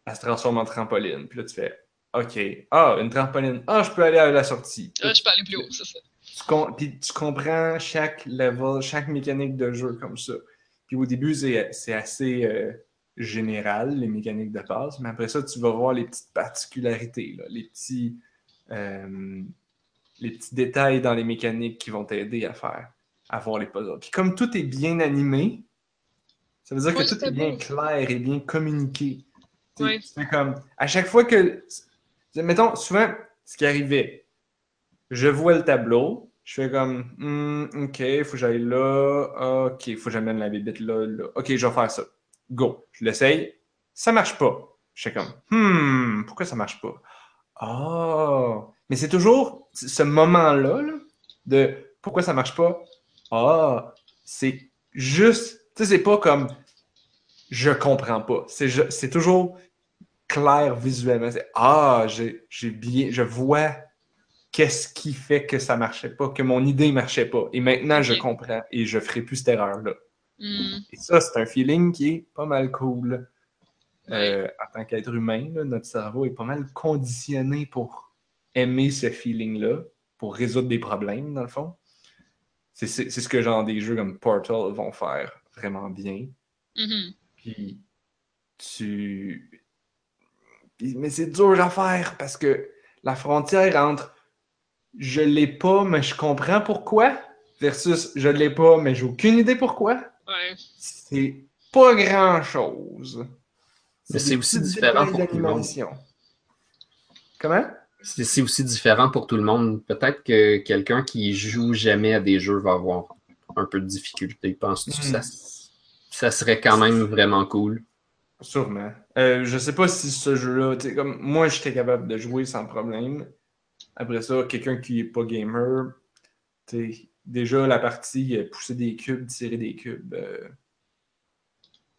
elle se transforme en trampoline. Puis là, tu fais, ok, ah, une trampoline, ah, je peux aller à la sortie. Ah, je peux aller plus haut, c'est ça. Tu, com- puis tu comprends chaque level, chaque mécanique de jeu comme ça. Puis au début, c'est c'est assez euh, général, les mécaniques de base, mais après ça, tu vas voir les petites particularités, là, les, petits, euh, les petits détails dans les mécaniques qui vont t'aider à faire, à voir les puzzles. Puis comme tout est bien animé, ça veut dire que tout est bien clair et bien communiqué. C'est comme, à chaque fois que, mettons, souvent, ce qui arrivait, je vois le tableau, je fais comme, Hmm, ok, il faut que j'aille là, ok, il faut que j'amène la bébête là, là, ok, je vais faire ça. Go, je l'essaye, ça marche pas. Je fais comme, hmm, pourquoi ça marche pas? Ah, mais c'est toujours ce moment-là, là, de pourquoi ça marche pas? Ah, c'est juste, tu sais, c'est pas comme je comprends pas. C'est toujours clair visuellement. C'est ah, j'ai bien, je vois qu'est-ce qui fait que ça marchait pas, que mon idée marchait pas. Et maintenant, je comprends et je ferai plus cette erreur-là. Hmm. Et ça, c'est un feeling qui est pas mal cool. Euh, en tant qu'être humain, là, notre cerveau est pas mal conditionné pour aimer ce feeling-là, pour résoudre des problèmes, dans le fond. C'est c'est- c'est ce que genre des jeux comme Portal vont faire vraiment bien. Mhm. Puis tu. puis- mais c'est dur à faire parce que la frontière entre je l'ai pas, mais je comprends pourquoi, versus je l'ai pas, mais j'ai aucune idée pourquoi, Ouais. c'est pas grand chose. Mais c'est aussi différent pour tout le monde. Comment? C'est aussi différent pour tout le monde. Peut-être que quelqu'un qui joue jamais à des jeux va avoir un peu de difficulté. Penses-tu que ça, ça serait quand même vraiment cool? Sûrement. Euh, je sais pas si ce jeu-là, comme moi, j'étais capable de jouer sans problème. Après ça, quelqu'un qui est pas gamer, déjà la partie euh, pousser des cubes, tirer des cubes, euh,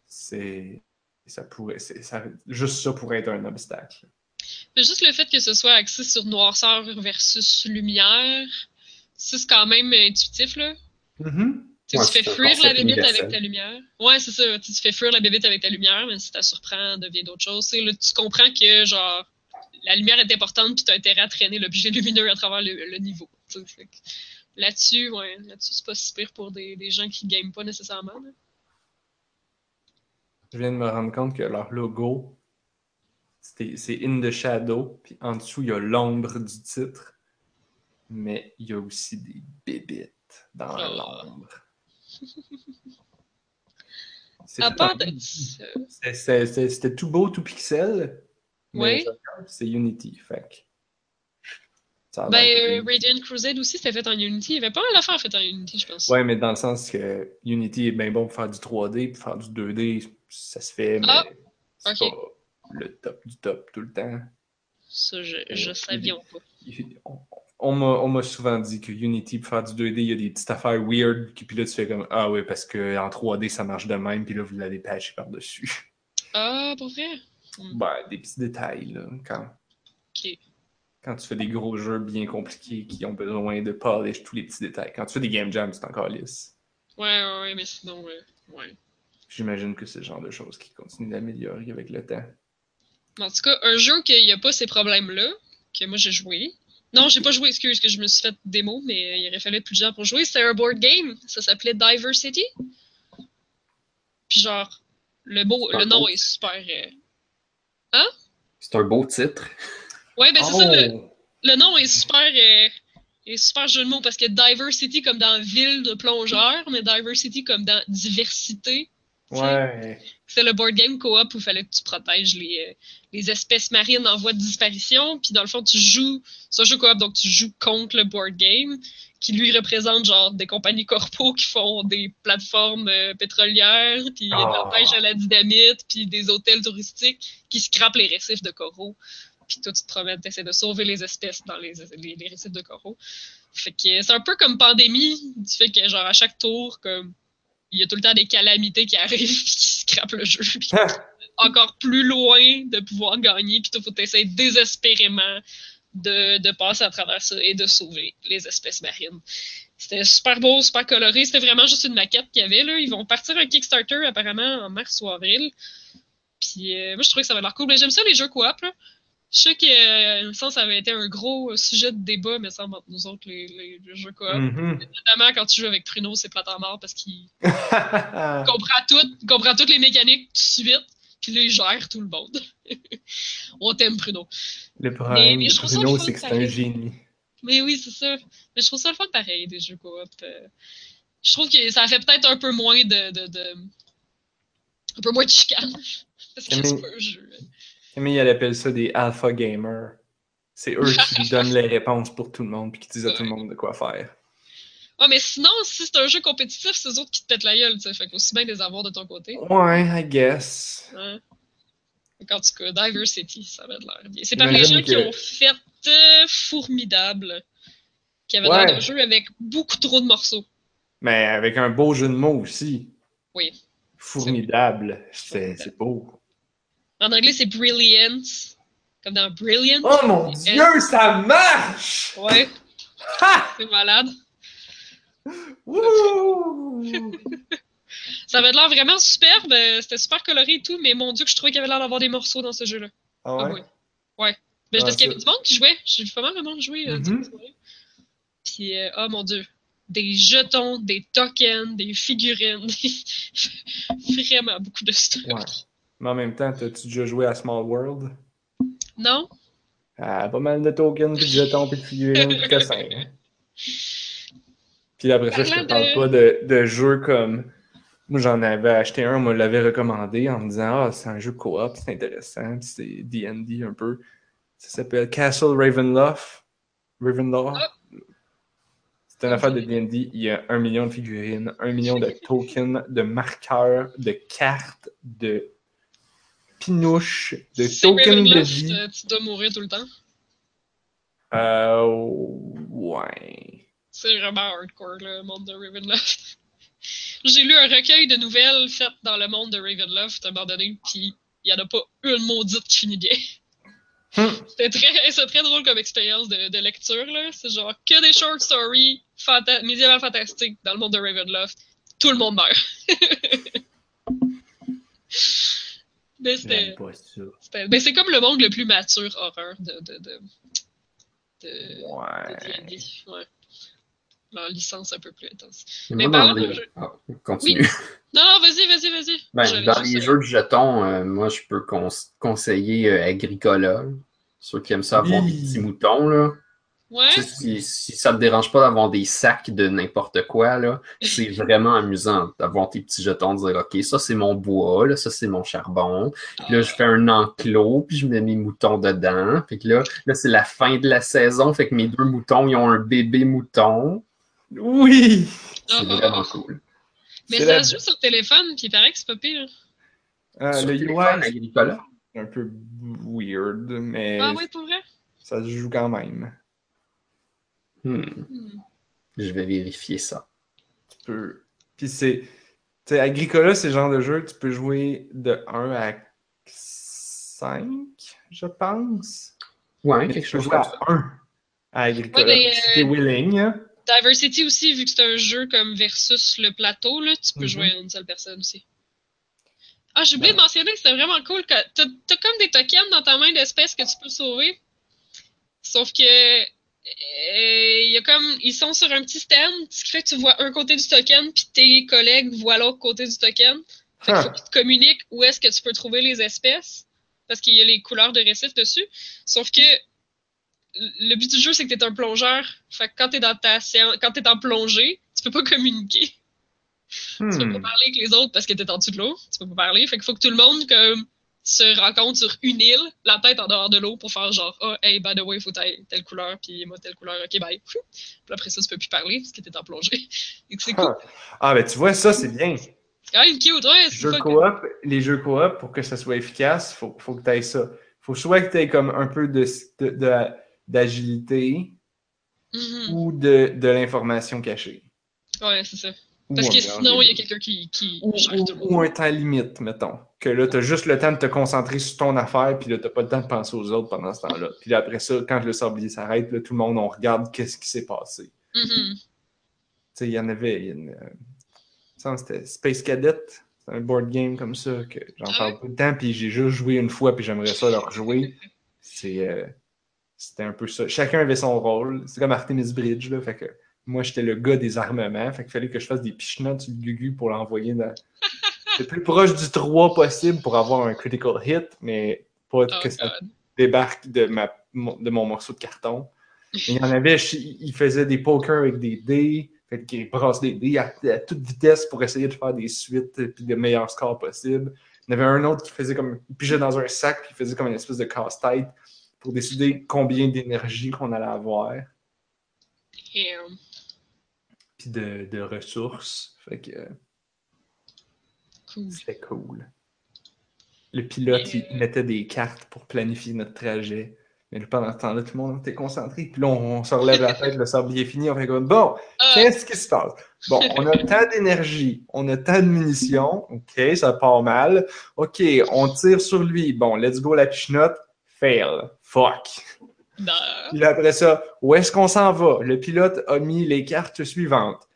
c'est. Ça pourrait. Ça, juste ça pourrait être un obstacle. Mais juste le fait que ce soit axé sur noirceur versus lumière, ça c'est quand même intuitif là. Mhm. Tu, Ouais, tu fais fuir la bébite universel. avec ta lumière. Ouais, c'est ça. Tu, tu fais fuir la bébite avec ta lumière, mais si tu la surprends, devient d'autres choses. Tu sais, là, tu comprends que genre la lumière est importante puis tu as intérêt à traîner l'objet lumineux à travers le, le niveau. Là-dessus, ouais, là-dessus, c'est pas si pire pour des, des gens qui game pas nécessairement. là. Je viens de me rendre compte que leur logo, c'est In the Shadow, puis en dessous, il y a l'ombre du titre, mais il y a aussi des bébites dans Oh. l'ombre. C'était tout beau, tout pixel, Mais. Joker, c'est Unity, fait Ben, euh, Radiant Crusade aussi, c'était fait en Unity. Il y avait pas mal d'affaires faites en Unity, je pense. Ouais, mais dans le sens que Unity est bien bon pour faire du 3D, pour faire du 2D, ça se fait, mais Ah, pas le top du top tout le temps. Ça, je, je Euh, savais pas. On, on m'a on m'a souvent dit que Unity, pour faire du 2D, il y a des petites affaires weird, puis là tu fais comme Ah oui, parce qu'en 3D ça marche de même, puis là vous l'avez patché par-dessus. Ah, pour vrai? Ben, des petits détails, là, quand, Ok. quand tu fais des gros jeux bien compliqués qui ont besoin de polish tous les petits détails. Quand tu fais des game jams, c'est encore lisse. Ouais, ouais, ouais, mais sinon, euh, ouais. J'imagine que c'est le genre de choses qui continuent d'améliorer avec le temps. En tout cas, un jeu qui n'y a pas ces problèmes-là, que moi j'ai joué. Non, j'ai pas joué, excuse, que je me suis fait démo, mais il aurait fallu plus de gens pour jouer. C'était un board game. Ça s'appelait Diversity. Puis genre, le, beau, le nom beau- est super. euh, C'est un beau titre. Ouais, ben c'est ça, le, Oh! le nom est super. euh, est super jeu de mots parce que Diversity comme dans ville de plongeur, mais Diversity comme dans diversité. Ouais. C'est le board game co-op où il fallait que tu protèges les, euh, les espèces marines en voie de disparition. Puis dans le fond, tu joues. C'est un jeu coop, donc tu joues contre le board game, qui lui représente genre des compagnies corpo qui font des plateformes euh, pétrolières, puis de la Ah. pêche à la dynamite, puis des hôtels touristiques qui scrapent les récifs de coraux. Puis toi, tu te promènes, t'essaies de sauver les espèces dans les, les, les récifs de coraux. Fait que c'est un peu comme pandémie, du fait que genre à chaque tour, comme il y a tout le temps des calamités qui arrivent puis qui scrapent le jeu. Puis encore plus loin de pouvoir gagner, puis il faut essayer désespérément de, de passer à travers ça et de sauver les espèces marines. C'était super beau, super coloré. C'était vraiment juste une maquette qu'il y avait. Là. Ils vont partir un Kickstarter apparemment en mars ou avril. Puis euh, moi, je trouvais que ça avait l'air cool. Mais j'aime ça, les jeux coop. Là. Je sais que euh, il me semble que ça avait été un gros sujet de débat, mais ça, entre nous autres, les, les- les jeux coop. Mhm. Notamment quand tu joues avec Pruno, c'est plate en mort parce qu'il comprend tout, comprend toutes les mécaniques tout de suite, puis là, il gère tout le monde. On t'aime, Pruno. le problème mais de fun, c'est que c'est un génie. Mais oui, c'est ça. Mais je trouve ça le fun pareil, des jeux coop. euh. Je trouve que ça fait peut-être un peu moins de, de, de- Un peu moins de chicane. Parce que Mais- c'est pas un jeu. Camille, elle appelle ça des alpha gamers. C'est eux qui donnent les réponses pour tout le monde puis qui disent à tout le monde de quoi faire. Ah, mais sinon, si c'est un jeu compétitif, c'est eux autres qui te pètent la gueule, tu sais. Fait qu'aussi bien les avoir de ton côté. Ouais, I guess. Ouais. Donc, en tout cas, Diversity, ça avait de l'air bien. C'est par les gens qui ont fait euh, Formidable, qui avait Ouais. l'air d'un jeu avec beaucoup trop de morceaux. Mais avec un beau jeu de mots aussi. Oui. Formidable. C'est beau. En anglais, c'est Brilliant, comme dans Brilliant. Oh mon dieu, ça marche! Ouais, Ha! c'est malade. Wouh! Ça avait l'air vraiment superbe, c'était super coloré et tout, mais mon dieu, que je trouvais qu'il y avait l'air d'avoir des morceaux dans ce jeu-là. Ah Ah ouais? oui. Ouais. Mais Ah, parce qu'il y avait du monde qui jouait. J'ai vu pas mal de monde jouer. soirée. Puis, euh, oh mon dieu. Des jetons, des tokens, des figurines. des- Vraiment beaucoup de stuff. Ouais. Mais en même temps, t'as-tu déjà joué à Small World? Non? Ah, pas mal de tokens, puis de jetons, puis de figurines, puis de cossins. hein. Puis après ça, je te parle pas de, de jeux comme. Moi, j'en avais acheté un, on me l'avait recommandé en me disant Ah, c'est un jeu coop, c'est intéressant, puis c'est DD un peu. Ça s'appelle Castle Ravenloft. Ravenloft. Ah. C'est une affaire de DD. Il y a un million de figurines, un million de tokens, de marqueurs, de cartes, de pinouches, de C'est tokens de vie. euh, tu dois mourir tout le temps. Euh, ouais. C'est vraiment hardcore, le monde de Ravenloft. J'ai lu un recueil de nouvelles faites dans le monde de Ravenloft à un moment donné, puis il n'y en a pas une maudite qui finit bien. Hmm. C'était très, c'est très drôle comme expérience de, de lecture, là. C'est genre que des short stories fanta médiévales fantastiques dans le monde de Ravenloft. Tout le monde meurt. Mais c'était. Mais c'est comme le monde le plus mature horreur de. de, de, de- Ouais. de ouais. Leur licence un peu plus intense. Mais moi, de les... jeux. Ah, continue. Non, non, vas-y, vas-y, vas-y. Ben, dans les jeux de jetons, euh, moi, je peux cons- conseiller euh, Agricola. Ceux qui aiment ça avoir des petits moutons, là. Ouais. Tu sais, Si, si ça te dérange pas d'avoir des sacs de n'importe quoi, là, c'est vraiment amusant d'avoir tes petits jetons, de dire OK, ça c'est mon bois, là, ça c'est mon charbon. Puis là, je fais un enclos, puis je mets mes moutons dedans. Puis que là, là c'est la fin de la saison, fait que mes deux moutons, ils ont un bébé mouton. Oui! C'est Ah, ah, vraiment ah. cool. Mais C'est ça la- se joue sur téléphone, puis il paraît que c'est pas pire. Euh, Sur le téléphone, c'est un peu weird, mais Ah oui, pour vrai? ça se joue quand même. Hmm, Hmm. Je vais vérifier ça. Tu peux. Puis c'est. Tu sais, Agricola, c'est le genre de jeu, tu peux jouer de 1 à 5, je pense. Ouais, Mais quelque chose jouer comme à ça. 1 à Agricola. Ouais, euh, willing. hein. Diversity aussi, vu que c'est un jeu comme versus le plateau, là, tu peux Mhm. jouer à une seule personne aussi. Ah, j'ai oublié Ouais. de mentionner que c'était vraiment cool. T'as t'as comme des tokens dans ta main d'espèces que tu peux sauver. Sauf que. Il y a comme, ils sont sur un petit stand, ce qui fait que tu vois un côté du token, puis tes collègues voient l'autre côté du token. Fait qu'il faut Huh. qu'ils te communiquent où est-ce que tu peux trouver les espèces, parce qu'il y a les couleurs de récif dessus. Sauf que le but du jeu, c'est que tu es un plongeur. Fait que quand tu es dans ta séance, quand tu en plongée, tu peux pas communiquer. Tu peux Hmm. pas parler avec les autres parce que tu es en dessous de l'eau. Tu peux pas parler. Fait qu'il faut que tout le monde comme, se rencontre sur une île, la tête en dehors de l'eau, pour faire genre, oh, hey, by the way, il faut telle, telle couleur, puis moi, telle couleur, ok, bye. Puis après ça, tu peux plus parler parce que t'es en plongée. C'est cool. Ah. Ah, ben tu vois, ça, c'est bien. C'est quand même cute, ouais. c'est Jeux coop, les jeux coop, pour que ça soit efficace, faut, faut que tu aies ça. faut soit que tu aies comme un peu de, de- de- d'agilité Mhm. ou de, de l'information cachée. Ouais, c'est ça. Parce que sinon, il y a quelqu'un qui, qui Ou, gère tout le un temps limite, mettons. Que là, tu as juste le temps de te concentrer sur ton affaire, puis là, tu pas le temps de penser aux autres pendant ce temps-là. Puis là, après ça, quand le sablier s'arrête, là, tout le monde, on regarde qu'est-ce qui s'est passé. Mhm. Tu sais, il y en avait. il y une, euh, il me semble que c'était Space Cadet. C'est un board game comme ça que j'en Ah parle pas de temps, puis j'ai juste joué une fois, puis j'aimerais ça le rejouer. C'est, euh, c'était un peu ça. Chacun avait son rôle. C'est comme Artemis Bridge, là. Fait que moi, j'étais le gars des armements. Fait qu'il fallait que je fasse des pichenottes sur le gugu pour l'envoyer dans. le plus proche du 3 possible pour avoir un critical hit, mais pas Oh, que ça débarque de, ma, mon- de mon morceau de carton. Il y en avait, il faisait des pokers avec des dés, fait qu'il brasse des dés à, à toute vitesse pour essayer de faire des suites et de meilleurs scores possibles. Il y en avait un autre qui faisait comme, il pigeait dans un sac puis il faisait comme une espèce de casse-tête pour décider combien d'énergie qu'on allait avoir, Damn. Puis de, de ressources. Fait que euh, Cool. c'était cool. Le pilote, il mettait des cartes pour planifier notre trajet. Mais là, pendant ce temps-là, tout le monde était concentré. Puis là, on, on se relève la tête, le sablier est fini. On fait comme, bon, Ah, Qu'est-ce qui se passe? Bon, on a tant d'énergie, on a tant de munitions, ok, ça part mal. Ok, on tire sur lui. Bon, let's go la pichenote. Fail. Fuck. Non. Puis après ça, où est-ce qu'on s'en va? Le pilote a mis les cartes suivantes.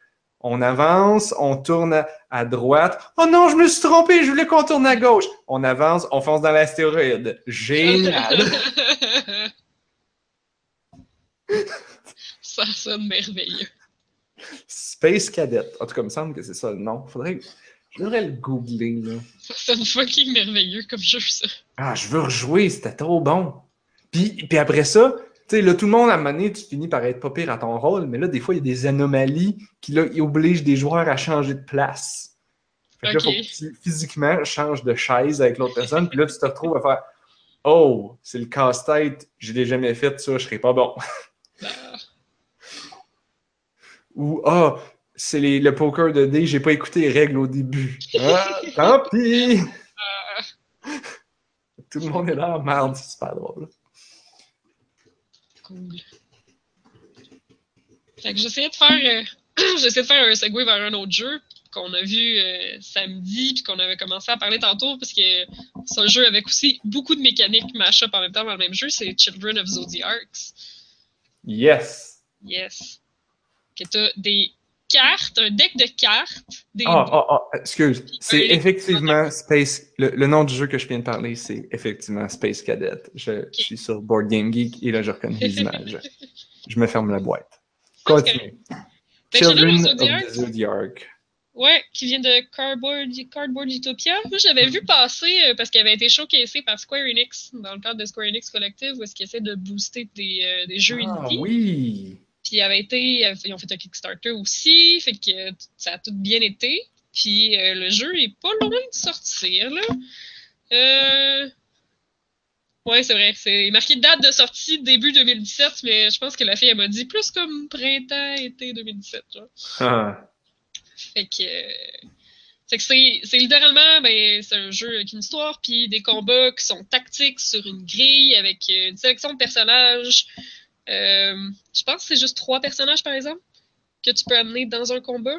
On avance, on tourne à- à droite. Oh non, je me suis trompé, je voulais qu'on tourne à gauche. On avance, on fonce dans l'astéroïde. Génial. ça sonne merveilleux. Space Cadet. En tout cas, il me semble que c'est ça le nom. Faudrait, je devrais le googler, là. Ça sonne fucking merveilleux comme jeu, ça. Ah, je veux rejouer, c'était trop bon. Puis, puis après ça, tu sais, là, tout le monde, à un moment donné, tu finis par être pas pire à ton rôle, mais là, des fois, il y a des anomalies qui, là, obligent des joueurs à changer de place. Fait que là, faut que tu, physiquement, changes de chaise avec l'autre personne, puis là, tu te retrouves à faire Oh, c'est le casse-tête, je l'ai jamais fait, ça, je serais pas bon. Ou Ah, c'est les- le poker de dés, j'ai pas écouté les règles au début. Ah, tant pis! Tout le monde est là, merde, c'est super drôle. Cool. Fait que j'essayais de faire, euh, j'essayais de faire un segue vers un autre jeu qu'on a vu euh, samedi puis qu'on avait commencé à parler tantôt parce que c'est un jeu avec aussi beaucoup de mécaniques mash-up en même temps dans le même jeu, c'est Children of Zodiacs. Yes! Yes. Que t'as des cartes, un deck de cartes, des Ah, ah, ah, excuse. C'est effectivement Space. Le, le nom du jeu que je viens de parler, c'est effectivement Space Cadet. Je suis sur Board Game Geek et là, je reconnais les images. Je me ferme la boîte. Continue. Que Children Children of the Zodiac. Ouais, qui vient de Cardboard, Cardboard Utopia. Moi, j'avais vu passer euh, parce qu'il avait été showcasé par Square Enix dans le cadre de Square Enix Collective où est-ce qu'ils essaient de booster des, euh, des jeux Ah indie. oui! Puis il avait été, ils ont fait un Kickstarter aussi, fait que ça a tout bien été. Puis euh, le jeu est pas loin de sortir là. Euh... Ouais, c'est vrai, c'est marqué date de sortie début 2017, mais je pense que la fille elle m'a dit plus comme printemps été 2017 genre. Ah, Fait que fait que c'est c'est littéralement ben c'est un jeu avec une histoire puis des combats qui sont tactiques sur une grille avec euh, une sélection de personnages. Euh, je pense que c'est juste trois personnages par exemple que tu peux amener dans un combat.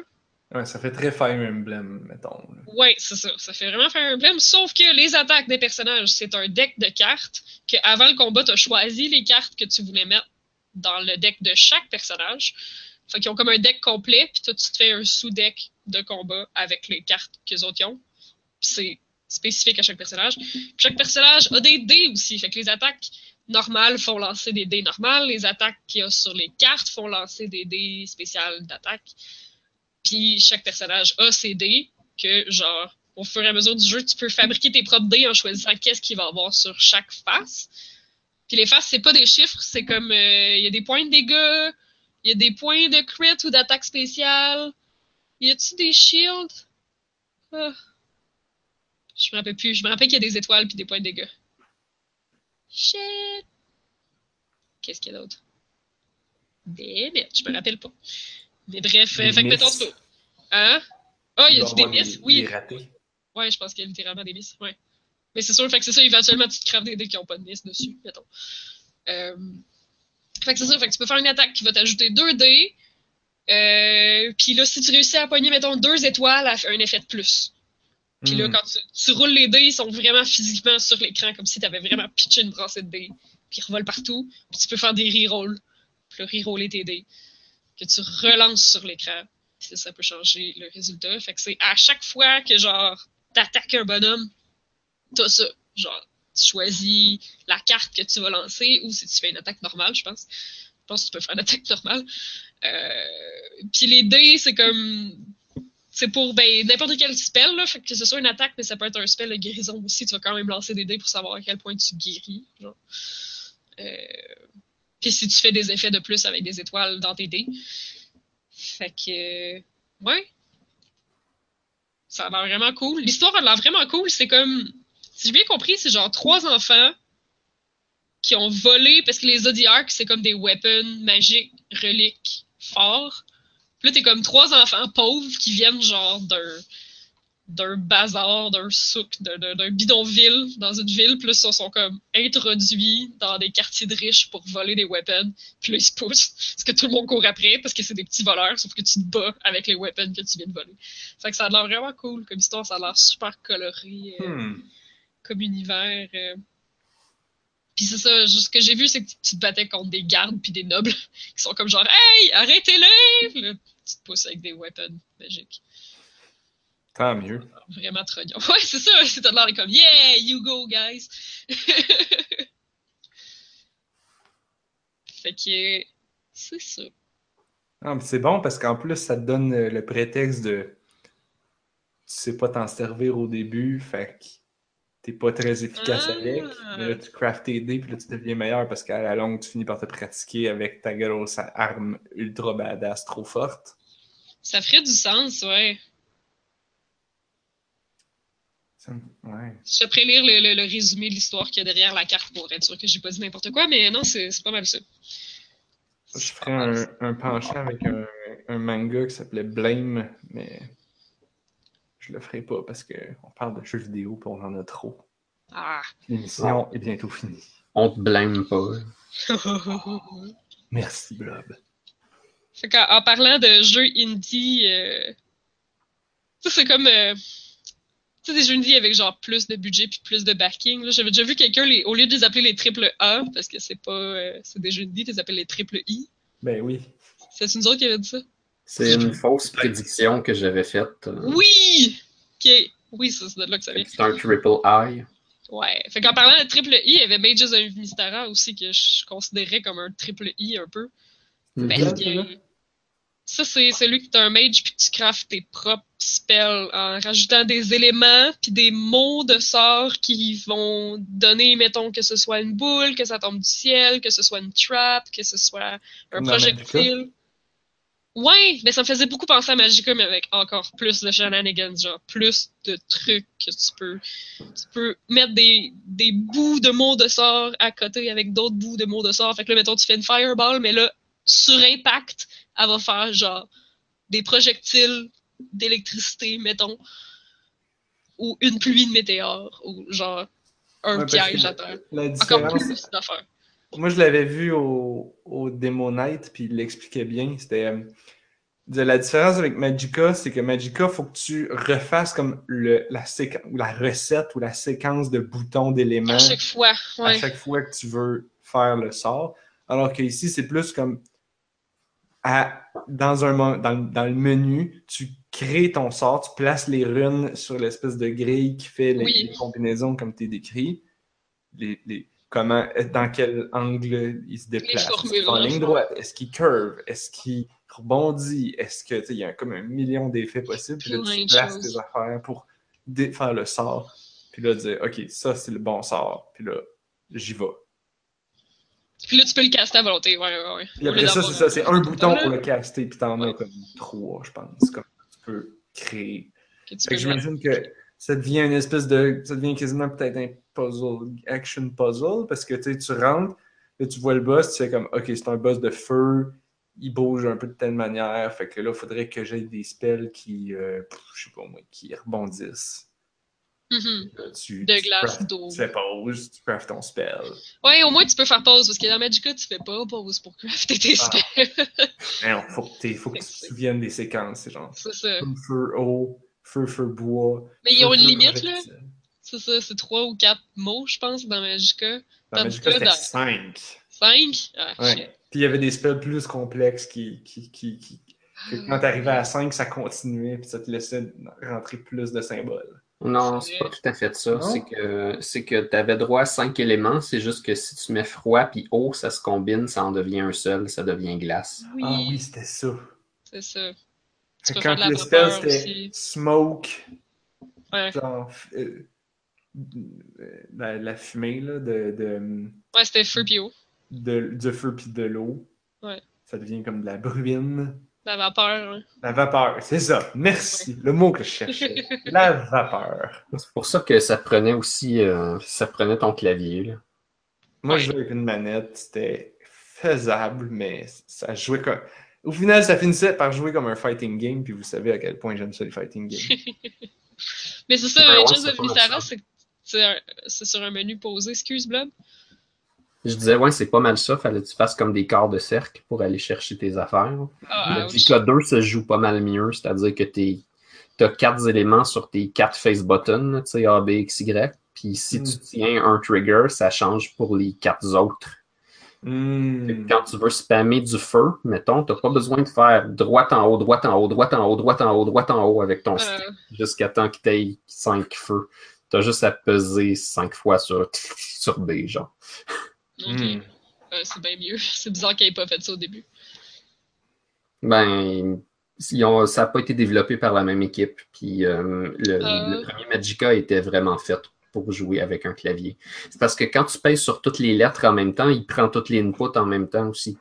ouais, ça fait très Fire Emblem, mettons. Ouais, c'est ça. Ça fait vraiment faire un emblème. Sauf que les attaques des personnages, c'est un deck de cartes que avant le combat, tu as choisi les cartes que tu voulais mettre dans le deck de chaque personnage. Fait qu'ils ont comme un deck complet, puis toi, tu te fais un sous-deck de combat avec les cartes qu'ils autres ont. C'est spécifique à chaque personnage. Puis chaque personnage a des dés aussi. Fait que les attaques normales font lancer des dés normales. Les attaques qu'il y a sur les cartes font lancer des dés spéciales d'attaque. Puis chaque personnage a ses dés que, genre, au fur et à mesure du jeu, tu peux fabriquer tes propres dés en choisissant qu'est-ce qu'il va avoir sur chaque face. Puis les faces, c'est pas des chiffres, c'est comme, euh, il y a des points de dégâts, il y a des points de crit ou d'attaque spéciale. Y a-tu des shields? Ah. Je me rappelle plus. Je me rappelle qu'il y a des étoiles puis des points de dégâts. Shit! Qu'est-ce qu'il y a d'autre? Des bêtes, je me rappelle pas. Mais bref, Des fait que mettons ça. Hein? Ah, il y a du des des- Oui. des ratés. Ouais, je pense qu'il y a littéralement des miss. Ouais. Mais c'est sûr, fait que c'est ça, éventuellement, tu te craves des dés qui n'ont pas de miss dessus, mettons. Euh... Fait que c'est ça, fait que tu peux faire une attaque qui va t'ajouter 2 dés. Euh... Puis là, si tu réussis à pogner, mettons, deux étoiles, elle fait un effet de plus. Puis là, Hmm. quand tu, tu roules les dés, ils sont vraiment physiquement sur l'écran, comme si tu avais vraiment pitché une brassée de dés. Puis ils revolent partout. Puis tu peux faire des rerolls. Puis là, reroller tes dés. Que tu relances sur l'écran. Puis ça peut changer le résultat. Fait que c'est à chaque fois que, genre, t'attaques un bonhomme, t'as ça. Genre, tu choisis la carte que tu vas lancer, ou si tu fais une attaque normale, je pense. Je pense que tu peux faire une attaque normale. Euh, puis les dés, c'est comme c'est pour ben, n'importe quel spell, là, fait que ce soit une attaque, mais ça peut être un spell de guérison aussi. Tu vas quand même lancer des dés pour savoir à quel point tu guéris. Genre. Euh, Puis si tu fais des effets de plus avec des étoiles dans tes dés. Fait que. euh, Ouais. Ça a l'air vraiment cool. L'histoire a l'air vraiment cool. C'est comme. Si j'ai bien compris, c'est genre trois enfants qui ont volé, parce que les Zodiacs, c'est comme des weapons magiques, reliques, forts. Puis là, t'es comme trois enfants pauvres qui viennent genre d'un d'un bazar, d'un souk, d'un- bidonville dans une ville. Là, ils sont comme introduits dans des quartiers de riches pour voler des weapons. Puis là, ils se poussent. Parce que tout le monde court après, parce que c'est des petits voleurs, sauf que tu te bats avec les weapons que tu viens de voler. Fait que ça a l'air vraiment cool comme histoire. Ça a l'air super coloré euh, Hmm. comme univers. euh. Puis c'est ça, ce que j'ai vu, c'est que tu te battais contre des gardes puis des nobles qui sont comme genre Hey, arrêtez-le! Tu te pousses avec des weapons magiques. Tant mieux. Vraiment trognon. Ouais, c'est ça, c'est de l'air comme Yeah, you go, guys! fait que c'est ça. Ah, mais c'est bon parce qu'en plus, ça te donne le prétexte de. Tu sais pas t'en servir au début, fait que t'es pas très efficace avec. Mais là, tu craftes tes dés, puis là, tu deviens meilleur parce qu'à la longue, tu finis par te pratiquer avec ta grosse arme ultra badass trop forte. Ça ferait du sens, ouais. Ça Ouais. Je te prélire le, le- le résumé de l'histoire qu'il y a derrière la carte pour être sûr que j'ai pas dit n'importe quoi, mais non, c'est c'est pas mal ça. Je ferais un, un penchant avec un, un manga qui s'appelait Blame, mais je le ferai pas parce qu'on parle de jeux vidéo puis on en a trop. Ah! L'émission est bientôt finie. On te blâme pas. Merci, Blob. Fait qu'en en parlant de jeux indie, euh, ça c'est comme euh, tu sais, des jeux indie avec genre plus de budget puis plus de backing. là. J'avais déjà vu quelqu'un, les- au lieu de les appeler les triple A, parce que c'est pas euh, c'est des jeux indie, tu les appelles les triple I. Ben oui. C'est une autre qui avait dit ça? C'est une fausse prédiction que j'avais faite. euh, Oui! Ok. Oui, ça, c'est de là que ça vient. C'est un triple I. Ouais. Fait qu'en parlant de triple I, il y avait Mages of Mystara aussi que je considérais comme un triple I un peu. Parce que ça, c'est celui que t'as un mage puis que tu craftes tes propres spell en rajoutant des éléments puis des mots de sort qui vont donner, mettons, que ce soit une boule, que ça tombe du ciel, que ce soit une trap, que ce soit un projectile. Ouais, mais ça me faisait beaucoup penser à Magica, mais avec encore plus de shenanigans, genre plus de trucs que tu peux. Tu peux mettre des, des bouts de mots de sort à côté avec d'autres bouts de mots de sort. Fait que là, mettons, tu fais une fireball, mais là, sur impact, elle va faire genre des projectiles d'électricité, mettons, ou une pluie de météores, ou genre un Ouais, piège à terre. Encore plus d'affaires. Moi, je l'avais vu au, au Demo Night, puis il l'expliquait bien. C'était. euh, de la différence avec Magica, c'est que Magica, faut que tu refasses comme le, la, ou la recette ou la séquence de boutons d'éléments À chaque fois, à chaque fois que tu veux faire le sort. Alors que ici, c'est plus comme à, dans, un, dans, le- dans le menu, tu crées ton sort, tu places les runes sur l'espèce de grille qui fait les, Oui. les combinaisons comme tu décrit. Les, les, comment, dans quel angle il se déplace. Est-ce en ligne droite? Est-ce qu'il curve? Est-ce qu'il rebondit? Est-ce que, tu sais, il y a comme un million d'effets possibles. Puis là, tu places tes affaires pour faire le sort. Puis là, dire, OK, ça, c'est le bon sort. Puis là, j'y vais. Puis là, tu peux le caster à volonté, ouais, ouais, ouais. Puis après ça, c'est ça, c'est un bouton là pour le caster, puis t'en as comme trois, je pense. Comme tu peux créer. que Fait que j'imagine que ça devient une espèce de. Ça devient quasiment peut-être un puzzle, action puzzle, parce que tu sais, tu rentres, là, tu vois le boss, tu fais comme, OK, c'est un boss de feu, il bouge un peu de telle manière, fait que là, il faudrait que j'aie des spells qui, euh, je sais pas moi, qui rebondissent. Mhm. Là, tu, De tu glace, d'eau. Tu fais pause, tu craftes ton spell. Ouais, au moins tu peux faire pause, parce que dans Magica, tu fais pas pause pour crafter tes Ah. spells. Non, faut que, faut que tu te souviennes des séquences, c'est genre. c'est ça. Feu, eau, feu, feu, bois. Mais ils ont une limite, là. C'est ça, c'est trois ou quatre mots, je pense, dans Magica. Dans Tandis Magica, c'était dans- 5. Cinq? Ah, Ouais. Puis il y avait des spells plus complexes qui. qui, qui, qui- que quand t'arrivais à 5, ça continuait, puis ça te laissait rentrer plus de symboles. Non, C'est c'est pas tout à fait ça. C'est que c'est que tu avais droit à cinq éléments. C'est juste que si tu mets froid puis eau, ça se combine, ça en devient un seul, ça devient glace. Oui, Ah oui, c'était ça. c'est ça. Fait Tu peux que faire quand de la le spell c'était smoke, Ouais. genre euh, la, la fumée là, de, de, Ouais, c'était feu pis eau. de- du feu puis de l'eau, Ouais. ça devient comme de la bruine. La vapeur, hein. La vapeur, c'est ça. Merci. Le mot que je cherchais. La vapeur. C'est pour ça que ça prenait aussi euh, ça prenait ton clavier. là. Moi, Ouais. je jouais avec une manette, c'était faisable, mais ça jouait comme. Au final, ça finissait par jouer comme un fighting game, puis vous savez à quel point j'aime ça, les fighting games. Mais c'est ça, c'est of ça. c'est sur un menu posé. Excuse, Blob. Je disais, ouais, c'est pas mal ça. Fallait que tu fasses comme des quarts de cercle pour aller chercher tes affaires. Ah, Le ouch. DK2 se joue pas mal mieux, c'est-à-dire que tu as quatre éléments sur tes quatre face buttons, tu sais, A, B, X, Y. Puis si Mm. tu tiens un trigger, ça change pour les quatre autres. Hmm. Quand tu veux spammer du feu, mettons, t'as pas besoin de faire droite en haut, droite en haut, droite en haut, droite en haut, droite en haut avec ton stick Euh, jusqu'à temps que t'aies cinq feux. T'as juste à peser cinq fois sur, sur B, genre. ok. Hmm. Euh, c'est bien mieux. C'est bizarre qu'il ait pas fait ça au début. Ben, ils ont- ça n'a pas été développé par la même équipe. Puis euh, le, le premier Magica était vraiment fait pour jouer avec un clavier. C'est parce que quand tu pèses sur toutes les lettres en même temps, il prend toutes les inputs en même temps aussi.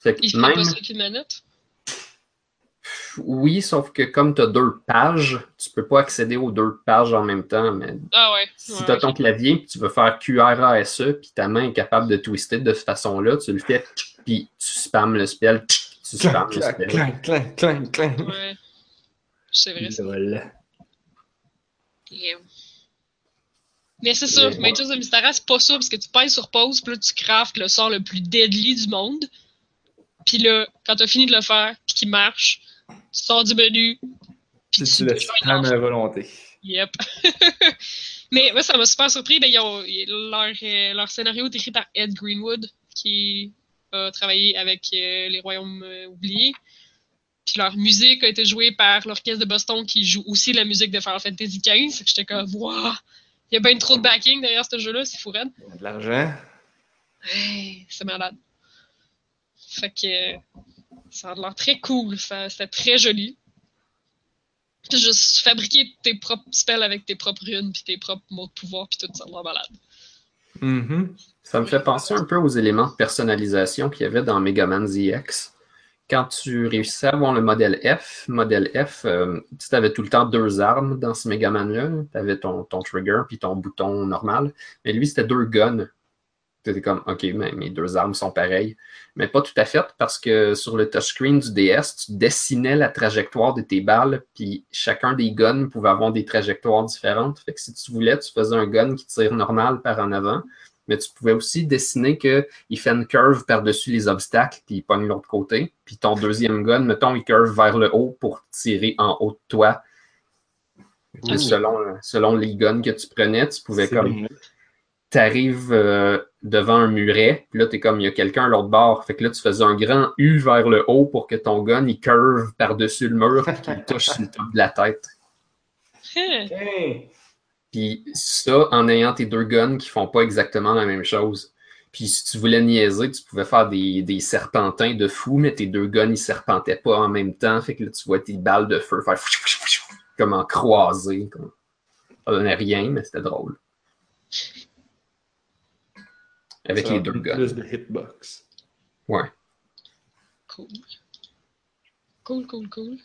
Fait que Il fait même, pas ça avec une manette? oui, sauf que comme tu as deux pages, tu peux pas accéder aux deux pages en même temps. Mais Ah ouais. si ouais, tu as ton clavier puis tu veux faire QRASE E, puis ta main est capable de twister de cette façon-là, tu le fais puis tu spammes le spell, tu spammes Clank, le clank, spell. Ouais. C'est vrai, ça. Lol. Yeah. Mais c'est ça, Mais- Mages of Mystara, c'est pas ça, parce que tu pèses sur pause, puis là, tu craftes le sort le plus deadly du monde. Puis là, quand t'as fini de le faire, puis qu'il marche, tu sors du menu, puis Tu tu le spam à volonté. Yep. Mais moi, ça m'a super surpris. Ben, ils ont, leur, euh, leur scénario est écrit par Ed Greenwood, qui a travaillé avec euh, les Royaumes euh, oubliés. Puis leur musique a été jouée par l'Orchestre de Boston, qui joue aussi la musique de Final Fantasy XV. J'étais comme, waouh! Il y a bien trop de backing derrière ce jeu-là, c'est fou raide. Il y a De l'argent. Hey, c'est malade. Fait que ça a l'air très cool. Ça- C'était très joli. Puis juste fabriquer tes propres spells avec tes propres runes, puis tes propres mots de pouvoir, puis tout ça, va malade. Mhm. Ça me fait penser un peu aux éléments de personnalisation qu'il y avait dans Mega Man ZX. Quand tu réussissais à avoir le modèle F, modèle F, euh, tu avais tout le temps deux armes dans ce Mega Man-là. Tu avais ton, trigger puis ton bouton normal. Mais lui, c'était deux guns. Tu étais comme, OK, mais mes deux armes sont pareilles. Mais pas tout à fait, parce que sur le touchscreen du DS, tu dessinais la trajectoire de tes balles, puis chacun des guns pouvait avoir des trajectoires différentes. Fait que si tu voulais, tu faisais un gun qui tire normal par en avant, mais tu pouvais aussi dessiner qu'il fait une curve par-dessus les obstacles, puis il pogne l'autre côté. Puis ton deuxième gun, mettons, il curve vers le haut pour tirer en haut de toi. Selon, selon les guns que tu prenais, tu pouvais comme bien. t'arrives euh, devant un muret, puis là, t'es comme, il y a quelqu'un à l'autre bord. Fait que là, tu faisais un grand U vers le haut pour que ton gun, il curve par-dessus le mur, puis qu'il touche sur le top de la tête. Hein. Puis ça, en ayant tes deux guns qui font pas exactement la même chose. Puis si tu voulais niaiser, tu pouvais faire des, des serpentins de fou, mais tes deux guns, ils serpentaient pas en même temps. Fait que là, tu vois tes balles de feu faire comme en croisé. Comme... Ça donnait rien, mais c'était drôle. Avec Ça les a deux guns. Plus de hitbox. Ouais. Cool. Cool, cool, cool.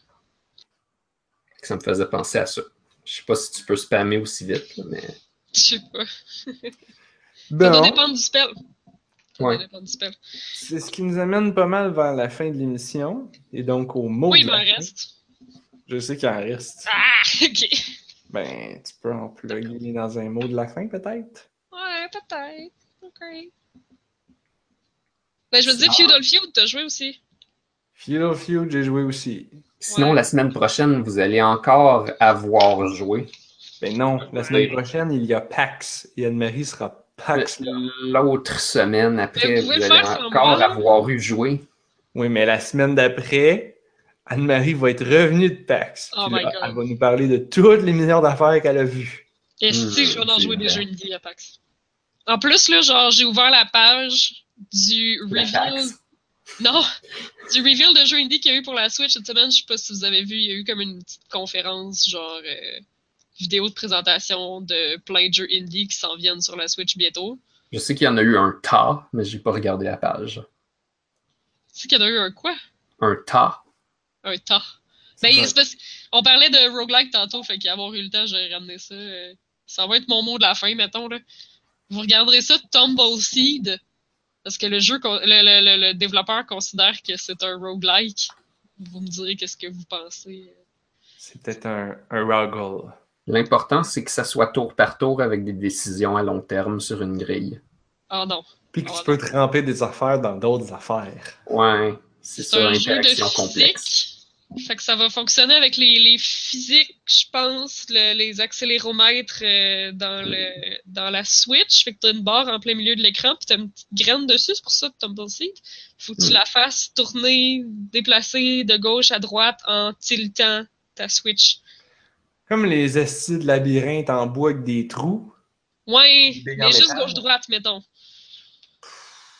Ça me faisait penser à ça. Je sais pas si tu peux spammer aussi vite, là, mais. Je sais pas. Ça doit dépendre du spell. Ça Ouais. doit dépendre du spell. c'est ce qui nous amène pas mal vers la fin de l'émission. Et donc au mot Oui, de il m'en reste. Je sais qu'il en reste. Ah, ok. Ben, tu peux en plugger dans un mot de la fin, peut-être? Ouais, peut-être. Ok. Ben, je veux dire, Ah. Feudal Feud, t'as joué aussi. Feudal Feud, j'ai joué aussi. Sinon, Ouais. la semaine prochaine, vous allez encore avoir joué. Ben non, la semaine prochaine, il y a PAX. Et Anne-Marie sera PAX. là. L'autre semaine après, vous allez encore avoir eu joué. Oui, mais la semaine d'après, Anne-Marie va être revenue de PAX. Oh là, God. Elle va nous parler de toutes les milliards d'affaires qu'elle a vues. Et Hmm, si je vais en jouer des vrai. jeux indie à PAX. En plus, là, genre, j'ai ouvert la page du. PAX. Non! Du reveal de jeux indie qu'il y a eu pour la Switch cette semaine. Je sais pas si vous avez vu, il y a eu comme une petite conférence, genre, euh, vidéo de présentation de plein de jeux indie qui s'en viennent sur la Switch bientôt. Je sais qu'il y en a eu un tas, mais j'ai pas regardé la page. C'est qu'il y en a eu un quoi? Un tas. Un tas. Ben, parce on parlait de roguelike tantôt, fait qu'avoir eu le temps, j'ai ramené ça. euh, ça va être mon mot de la fin, mettons. Là. Vous regarderez ça, Tumbleseed, parce que le jeu, le, le- le- le développeur considère que c'est un roguelike. Vous me direz qu'est-ce que vous pensez. C'est peut-être un, un Ruggle. L'important, c'est que ça soit tour par tour avec des décisions à long terme sur une grille. Ah non. Puis que tu Ouais. peux tremper des affaires dans d'autres affaires. Ouais, c'est ça, un jeu de complexe. Fait que ça va fonctionner avec les, les physiques, je pense, le- les accéléromètres euh, dans, le, dans la Switch. Fait que t'as une barre en plein milieu de l'écran, puis t'as une petite graine dessus, c'est pour ça que Tumble Seed. Faut que tu Mm. la fasses tourner, déplacer de gauche à droite en tiltant ta Switch. Comme les estis de labyrinthe en bois avec des trous. Ouais, mais juste gauche-droite, mettons.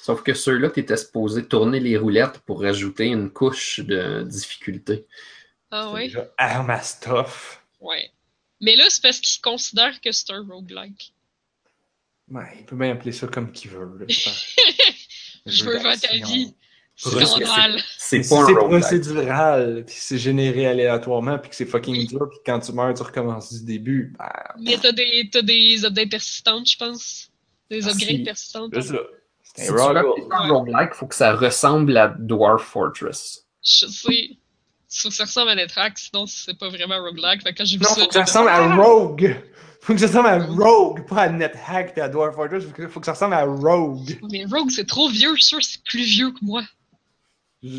Sauf que ceux-là, tu étais supposé tourner les roulettes pour rajouter une couche de difficulté. Ah C'est ouais? déjà arme à stuff. Ouais. Mais là, c'est parce qu'ils considèrent que c'est un roguelike. Ouais, il peut bien appeler ça comme qu'il veut. là. C'est Je veux. Parce que Scandale. C'est pas un c'est roguelike. procédural, puis c'est généré aléatoirement, puis que c'est fucking dur, puis quand tu meurs, tu recommences du début, ben, Mais t'as des, t'as des updates persistantes, je pense. Des Ah, upgrades si. persistantes. c'est ça. Si C'est tu veux il faut que ça ressemble à Dwarf Fortress. Je sais. Il faut que ça ressemble à Netrax, sinon c'est pas vraiment roguelike. Fait que quand j'ai vu Non, ça. faut que ça ressemble à Ah! Rogue. Faut que ça ressemble à Rogue, pas à NetHack et à Dwarf Fortress. Faut que, faut que ça ressemble à Rogue. Mais Rogue, c'est trop vieux, je suis sûr que c'est plus vieux que moi. Oui.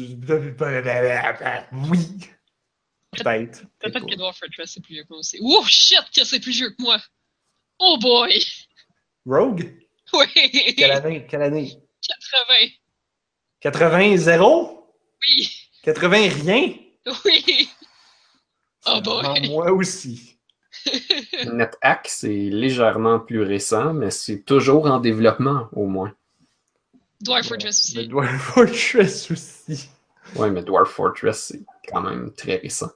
Peut-être. Peut-être que Dwarf Fortress c'est plus vieux que moi aussi. Oh shit, que c'est plus vieux que moi! Oh boy! Rogue? Oui! Quelle année? Quelle année? 80. 80 0? Oui! 80 rien? Oui! Oh boy! Moi aussi. NetHack, c'est légèrement plus récent, mais c'est toujours en développement, au moins. Dwarf Fortress aussi. Dwarf Fortress aussi. Ouais, mais Dwarf Fortress, c'est quand même très récent.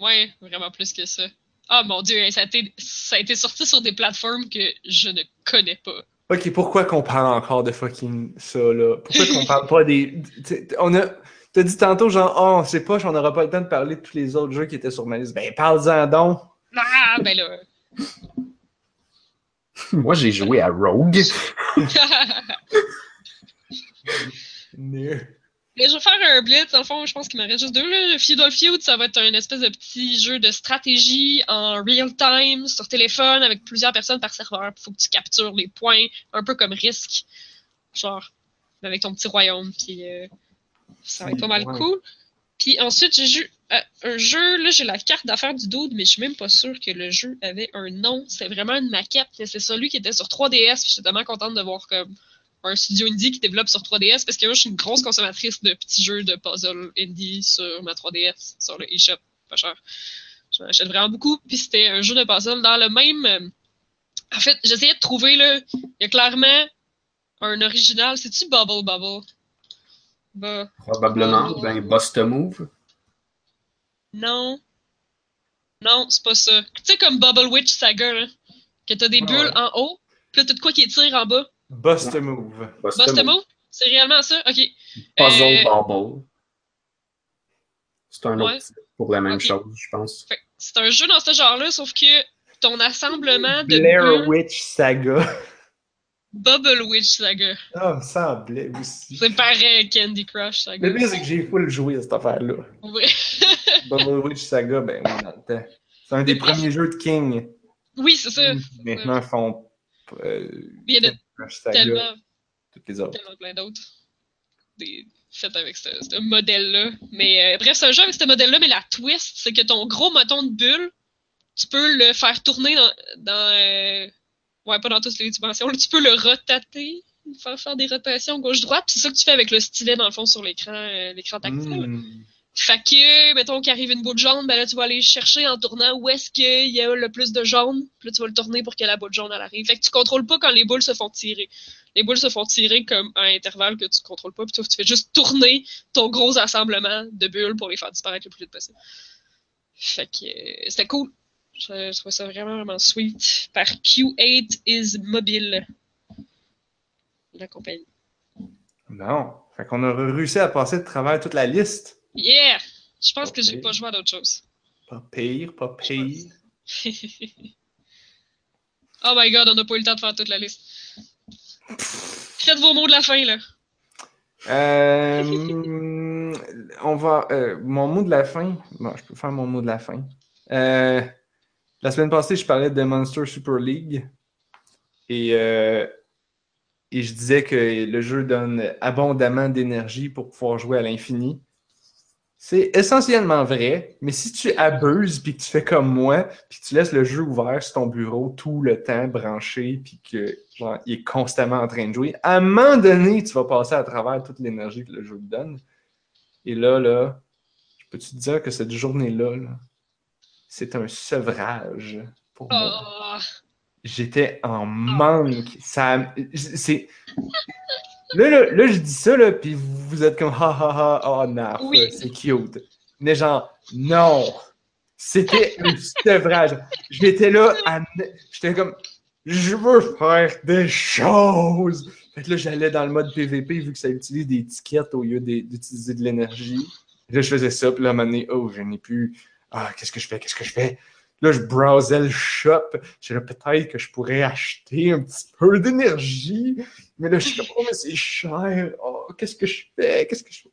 Ouais, vraiment plus que ça. Ah mon dieu, ça a, été, ça a été sorti sur des plateformes que je ne connais pas. Ok, pourquoi qu'on parle encore de fucking ça, là? Pourquoi qu'on parle pas des. On a. T'as dit tantôt, genre, oh, on sait pas, on n'aura pas le temps de parler de tous les autres jeux qui étaient sur ma liste. Ben, parle-en donc! Ah, ben là. Moi, j'ai joué à Rogue. Mais je vais faire un blitz. Dans le fond, je pense qu'il m'en reste juste deux. Le Feudal Feud, ça va être un espèce de petit jeu de stratégie en real time sur téléphone avec plusieurs personnes par serveur. Il faut que tu captures les points, un peu comme Risk. Genre, avec ton petit royaume. Puis euh, ça va être pas mal cool. Puis ensuite, j'ai joué euh, un jeu. Là, j'ai la carte d'affaires du Dude, mais je suis même pas sûr que le jeu avait un nom. C'était vraiment une maquette. C'est celui qui était sur 3DS. Puis j'étais tellement contente de voir comme un studio indie qui développe sur 3DS parce que moi, je suis une grosse consommatrice de petits jeux de puzzle indie sur ma 3DS, sur le eShop, pas cher. J'en achète vraiment beaucoup. Puis c'était un jeu de puzzle dans le même. Euh, en fait, j'essayais de trouver, là. Il y a clairement un original. C'est-tu Bubble Bubble? Bah, Probablement. Ben, Bust Move. Non. Non, c'est pas ça. Tu sais, comme Bubble Witch Saga, là. Que t'as des bulles en haut, puis t'as de quoi qui tire en bas. Bust a Move. Bust, a Move? C'est réellement ça? OK. Puzzle euh... Bubble. C'est un autre pour la même chose, je pense. C'est un jeu dans ce genre-là, sauf que ton assemblement de. Blair Witch Saga. Bubble Witch Saga. Ah, me semblait aussi. C'est pareil, Candy Crush Saga. Le pire, c'est que j'ai full joué à cette affaire-là. Oui. Bubble Witch Saga, ben oui, dans le temps. C'est un des premiers jeux de King. Oui, c'est ça. Maintenant, ils font. Euh, Il y a de tellement, toutes les autres. Tellement plein d'autres. Faites avec ce, modèle-là. Mais euh, bref, c'est un jeu avec ce modèle-là, mais la twist, c'est que ton gros moton de bulle, tu peux le faire tourner dans. dans euh, ouais, pas dans toutes les dimensions. tu peux le rotater, faire faire des rotations gauche-droite. c'est ça que tu fais avec le stylet, dans le fond, sur l'écran euh, l'écran tactile. Mm. Fait que, mettons qu'arrive une boule jaune, ben là, tu vas aller chercher en tournant où est-ce qu'il y a le plus de jaune. Puis là, tu vas le tourner pour que la boule jaune, elle arrive. Fait que tu contrôles pas quand les boules se font tirer. Les boules se font tirer comme un intervalle que tu contrôles pas. Puis toi, tu fais juste tourner ton gros assemblement de bulles pour les faire disparaître le plus vite possible. Fait que, euh, c'était cool. Je, je trouvais ça vraiment, vraiment sweet. Par Q8 is Mobile. La compagnie. Non. Fait qu'on a réussi à passer de travers toute la liste. Yeah! Je pense que j'ai pas joué à d'autres choses. Pas pire, pas pire. oh my god, on n'a pas eu le temps de faire toute la liste. Faites vos mots de la fin, là. Euh, on va. Euh, mon mot de la fin. Bon, je peux faire mon mot de la fin. Euh, la semaine passée, je parlais de Monster Super League. Et, et je disais que le jeu donne abondamment d'énergie pour pouvoir jouer à l'infini. C'est essentiellement vrai, mais si tu abuses puis que tu fais comme moi, puis que tu laisses le jeu ouvert sur ton bureau tout le temps branché puis que genre, il est constamment en train de jouer, à un moment donné, tu vas passer à travers toute l'énergie que le jeu te donne. Et là, là, je peux te dire que cette journée-là, c'est un sevrage pour moi? Oh. J'étais en manque. Ça, c'est, Là, là, là, je dis ça, là, puis vous êtes comme ha ha ha, oh non, c'est cute. Mais genre, non, c'était un sevrage. J'étais là, j'étais comme, je veux faire des choses. Fait que là, j'allais dans le mode PVP vu que ça utilise des étiquettes au lieu d'utiliser de l'énergie. Là, je faisais ça, puis là, à un moment donné, oh, je n'ai plus. Ah, qu'est-ce que je fais? Qu'est-ce que je fais? Là, je browsais le shop. J'ai là, peut-être que je pourrais acheter un petit peu d'énergie. Mais là, je suis comme, oh, mais c'est cher. Oh, qu'est-ce que je fais? Qu'est-ce que je fais?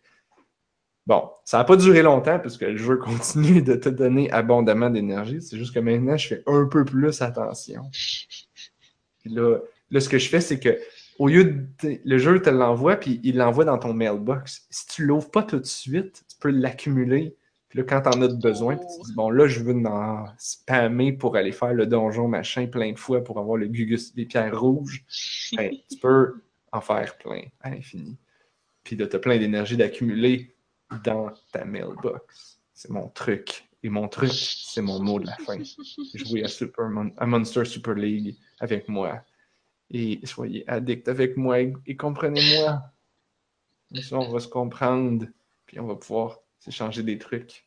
Bon, ça n'a pas duré longtemps parce que le jeu continue de te donner abondamment d'énergie. C'est juste que maintenant, je fais un peu plus attention. Là, là ce que je fais, c'est que au lieu de. Le jeu te l'envoie, puis il l'envoie dans ton mailbox. Si tu l'ouvres pas tout de suite, tu peux l'accumuler là, quand t'en as besoin, tu te dis, bon, là, je veux en spammer pour aller faire le donjon machin plein de fois pour avoir le gugus, les pierres rouges, ben, tu peux en faire plein à l'infini. Puis tu as plein d'énergie d'accumuler dans ta mailbox. C'est mon truc. Et mon truc, c'est mon mot de la fin. Jouez à, Super à Monster Super League avec moi. Et soyez addict avec moi et, comprenez-moi. on va se comprendre. Puis on va pouvoir s'échanger des trucs.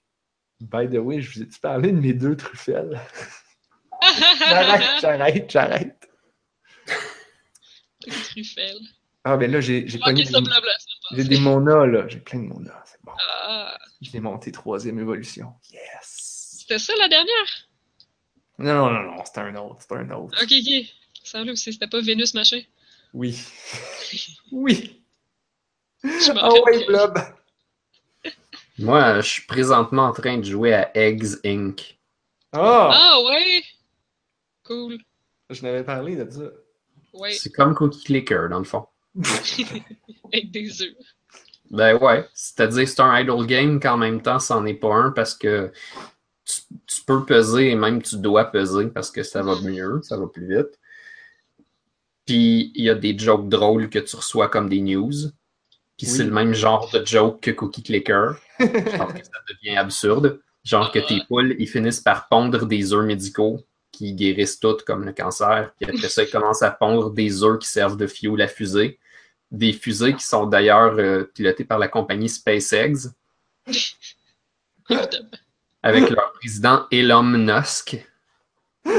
By the way, je vous ai-tu parlé de mes deux truffelles? J'arrête, j'arrête, j'arrête. Truffel. Ah, ben là, j'ai des- blabla. J'ai des monas, là. J'ai plein de monas. C'est bon. Ah, Je l'ai monté troisième évolution. Yes! c'était ça la dernière? Non, non, non, non, c'était un autre. C'était un autre. Ok, ok. Ça aussi, c'était pas Vénus machin. Oui. oui. Ah ouais. Blob. Moi, je suis présentement en train de jouer à Eggs Inc. Ah! Ah ouais! Cool. Je n'avais parlé de ça. Ouais, C'est comme Cookie Clicker, dans le fond. avec des œufs. Ben ouais, c'est-à-dire c'est un idle game qu'en même temps, c'en est pas un parce que tu, tu peux peser et même tu dois peser parce que ça va mieux, ça va plus vite. Puis il y a des jokes drôles que tu reçois comme des news. Puis Oui. c'est le même genre de joke que Cookie Clicker. Genre que ça devient absurde. Genre que tes poules, ils finissent par pondre des œufs médicaux qui guérissent toutes comme le cancer. Puis après ça, ils commencent à pondre des œufs qui servent de fuel à fusée. Des fusées qui sont d'ailleurs euh, pilotées par la compagnie SpaceX avec leur président Elon Musk. Je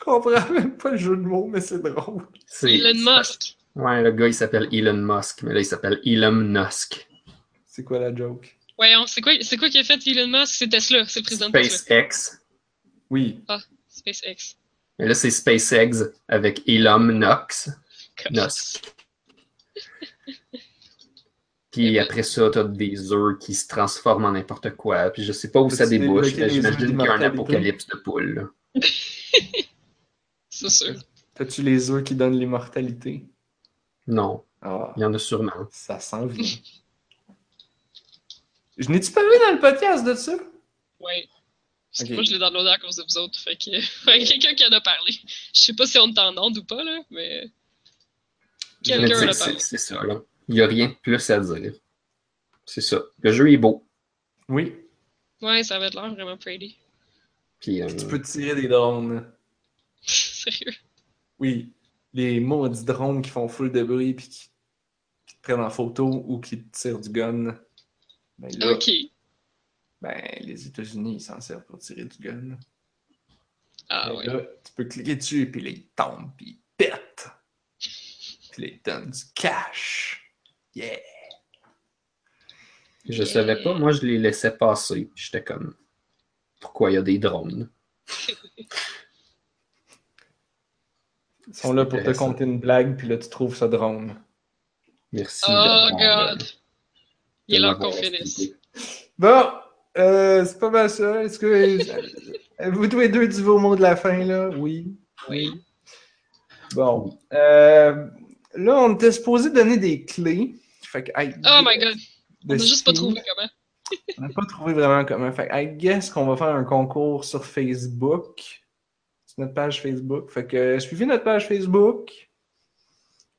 comprends même pas le jeu de mots, mais c'est drôle. Elon Musk. Ouais, le gars, il s'appelle Elon Musk, mais là, il s'appelle Elon Musk. C'est quoi la joke? Voyons, c'est quoi, c'est quoi qui a fait Elon Musk? C'est Tesla, c'est le président de Tesla. SpaceX. Oui. SpaceX. Mais là, c'est SpaceX avec Elon Musk. Musk. Puis après ça, t'as des œufs qui se transforment en n'importe quoi. Puis je sais pas où ça débouche. J'imagine qu'il y a un apocalypse de poules. là. C'est sûr. T'as-tu les œufs qui donnent l'immortalité? Non, Ah, il y en a sûrement. ça s'en vient. Je n'ai-tu parlé dans le podcast de ça? Ouais. Parce que Ok. Moi, je l'ai downloadé à cause de vous autres. Fait que, quelqu'un qui en a parlé. Je sais pas si on est en onde ou pas, là, mais. Quelqu'un en a parlé. C'est ça, là. Il n'y a rien de plus à dire. C'est ça. Le jeu est beau. Oui. Ouais, ça avait l'air vraiment pretty. Puis, euh, Tu peux tirer des drones. Sérieux? Oui. Les maudits drones qui font full de bruit puis qui, qui te prennent en photo ou qui te tirent du gun. Ben là, Ok. ben, les États-Unis, ils s'en servent pour tirer du gun. Ah Ben ouais. là, tu peux cliquer dessus, puis là, ils tombent, puis ils pètent. Puis là, ils te donnent du cash. Yeah! je savais pas. Moi, je les laissais passer. J'étais comme, pourquoi il y a des drones? Ils sont là pour te compter une blague, puis là, tu trouves ça drone. Merci. Oh god. Il qu'on finisse. expliqué. Bon, euh, c'est pas mal ça. Est-ce que vous tous les deux du vos mots de la fin, là? Oui. Oui. Bon. Euh, là, on était supposé donner des clés. Fait que, I Oh my god. On a juste pas trouvé comment. On n'a pas trouvé vraiment comment. Fait que, I guess qu'on va faire un concours sur Facebook. Sur notre page Facebook. Fait que suivez notre page Facebook.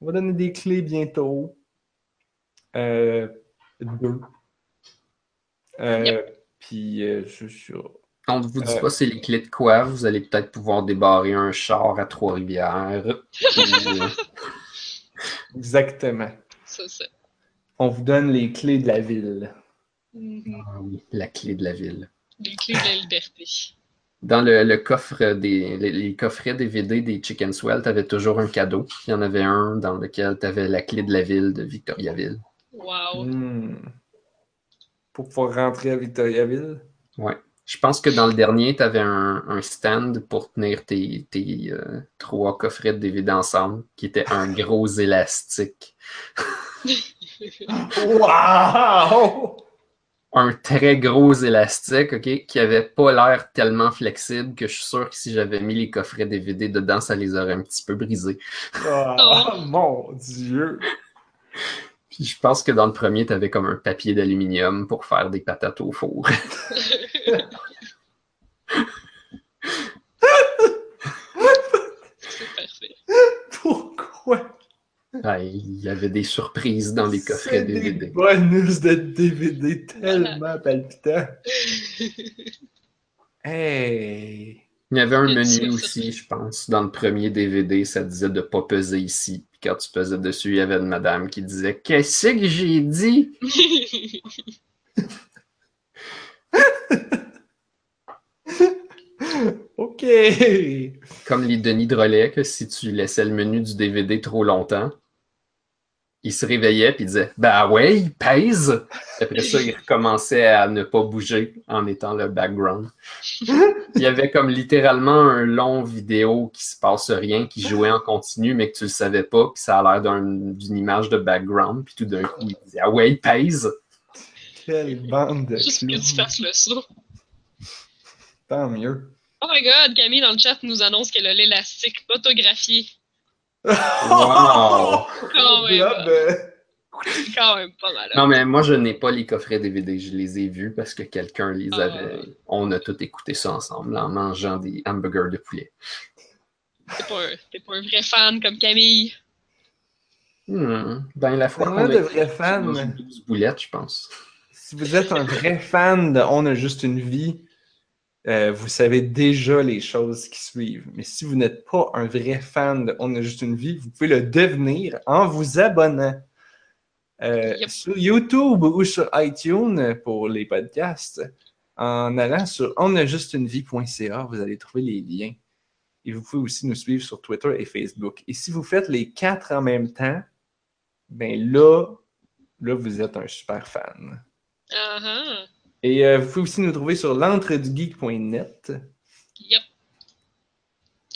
On va donner des clés bientôt. Euh, deux. Euh, Puis, euh, c'est ça. On ne vous dit Euh, pas c'est les clés de quoi? Vous allez peut-être pouvoir débarrer un char à Trois-Rivières. Exactement. Ça. On vous donne les clés de la ville. Mhm. ah oui, la clé de la ville. Les clés de la liberté. Dans le, le coffre des les, les coffrets DVD des Chicken Swell, tu avais toujours un cadeau. Il y en avait un dans lequel tu avais la clé de la ville de Victoriaville. Wow. Hmm. Pour pouvoir rentrer à Victoriaville? Ouais. Je pense que dans le dernier, tu avais un, un stand pour tenir tes, tes, euh, trois coffrets de DVD ensemble, qui était un gros élastique. Wow! Un très gros élastique, OK, qui avait pas l'air tellement flexible que je suis sûr que si j'avais mis les coffrets DVD dedans, ça les aurait un petit peu brisés. Oh, mon Dieu! Puis je pense que dans le premier, tu avais comme un papier d'aluminium pour faire des patates au four. parfait. Pourquoi? Il y avait des surprises dans les coffrets C'est des DVD. bonus de DVD tellement palpitants. Hey! Il y avait un menu aussi, je pense. Dans le premier DVD, ça disait de pas peser ici. Puis quand tu pesais dessus, il y avait une madame qui disait Qu'est-ce que j'ai dit? OK! Comme les Denis Drolet, que si tu laissais le menu du DVD trop longtemps, il se réveillait puis il disait Bah ouais, il pèse. Après ça, il recommençait à ne pas bouger en étant le background. il y avait comme littéralement un long vidéo qui se passe rien, qui jouait en continu, mais que tu le savais pas, puis ça a l'air d'un- d'une image de background, puis tout d'un coup, il disait Ah ouais, il pèse. Quelle bande de Juste que tu fasses le saut. Tant mieux. Oh my god, Camille dans le chat nous annonce qu'elle a l'élastique photographié. Wow! Quand même, Blob, euh, quand même pas mal. Non, mais moi, je n'ai pas les coffrets DVD. Je les ai vus parce que quelqu'un les Ah. avait. On a tous écouté ça ensemble en mangeant des hamburgers de poulet. T'es pas, un- pas un vrai fan comme Camille. Hmm. Ben, la fois qu'on de vrais fans. mangé 12 boulettes, je pense. Si vous êtes un vrai fan de On a juste une vie, euh, vous savez déjà les choses qui suivent. Mais si vous n'êtes pas un vrai fan de On a juste une vie, vous pouvez le devenir en vous abonnant. Euh, Yep. Sur YouTube ou sur iTunes pour les podcasts, en allant sur onajustunevie.ca, vous allez trouver les liens. Et vous pouvez aussi nous suivre sur Twitter et Facebook. Et si vous faites les quatre en même temps, ben là, là, vous êtes un super fan. Ah ah. Et euh, vous pouvez aussi nous trouver sur l'entredugeek.net. Yep.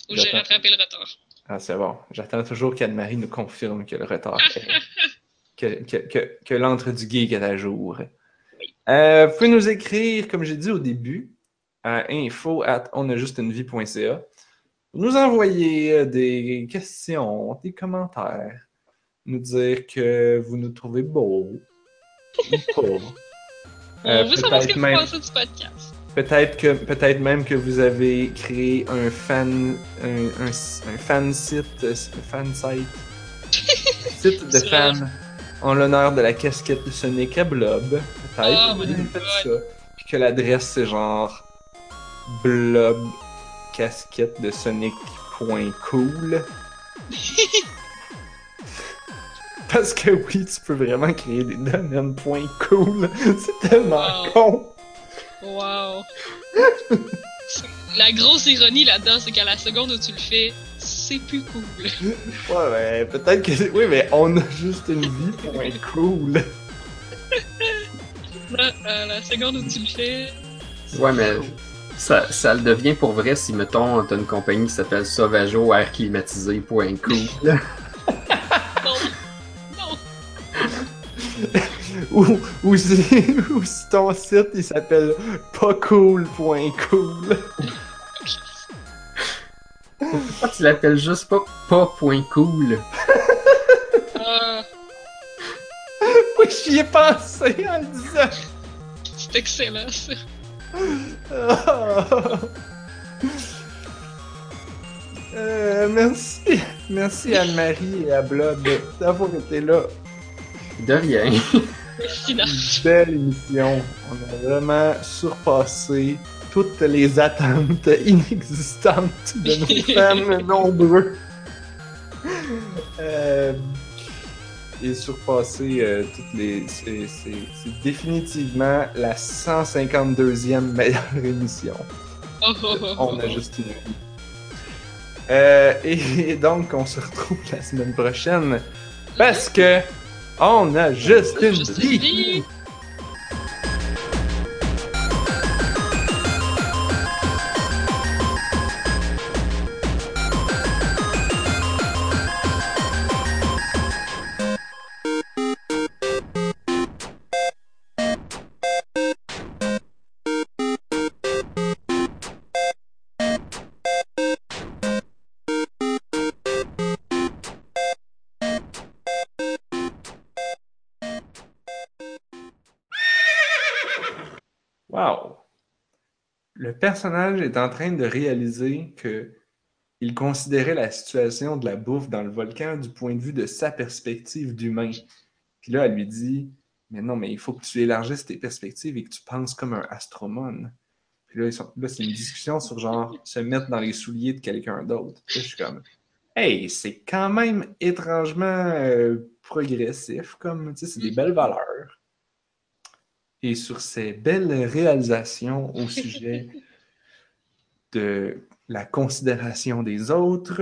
Où j'ai rattrapé le retard. Ah, c'est bon. J'attends toujours qu'Anne-Marie nous confirme que le retard est- que, que, que, que l'entre du geek est à jour. Euh, vous pouvez nous écrire, comme j'ai dit au début, à info at onajustunevie.ca. Nous envoyer euh, des questions, des commentaires, nous dire que vous nous trouvez beaux ou pas. Euh, savoir ce que peut-être vous même- pensez du podcast. Peut-être que peut-être même que vous avez créé un fan un, un, un fan site un fan site site de fans en l'honneur de la casquette de Sonic à Blob. Peut-être Ah, ça. Puis que l'adresse c'est genre blob casquette de Sonic.cool. Parce que oui, tu peux vraiment créer des domaines point cool. C'est tellement Wow. con. Wow. La grosse ironie là-dedans, c'est qu'à la seconde où tu le fais, c'est plus cool. Ouais, mais peut-être que. Oui, mais on a juste une vie pour être cool. Là, à la seconde où tu le fais, Ouais, mais ça, ça le devient pour vrai si, mettons, t'as une compagnie qui s'appelle Sauvageau Air Climatisé.cool. non. Non. Ou, ou, si, ou si ton site il s'appelle pascool.cool. Pourquoi tu l'appelles juste pas pas.cool? Ah, Oui, j'y ai pensé en le disant. c'est excellent ça. Ah. Euh, merci. Merci Anne-Marie et à Blob d'avoir été là. De rien. Belle émission. On a vraiment surpassé toutes les attentes inexistantes de nos fans nombreux. Euh, et surpassé euh, toutes les. C'est c'est- c'est définitivement la 152e meilleure émission. Oh, oh, oh, On a oh. juste une vie. Euh, et donc, on se retrouve la semaine prochaine parce que on a juste une une Le personnage est en train de réaliser que il considérait la situation de la bouffe dans le volcan du point de vue de sa perspective d'humain. Puis là, elle lui dit Mais non, mais il faut que tu élargisses tes perspectives et que tu penses comme un astromone. Puis là, là, c'est une discussion sur genre se mettre dans les souliers de quelqu'un d'autre. Je suis comme Hey, c'est quand même étrangement euh, progressif, comme tu sais, c'est des belles valeurs. Et sur ces belles réalisations au sujet de la considération des autres,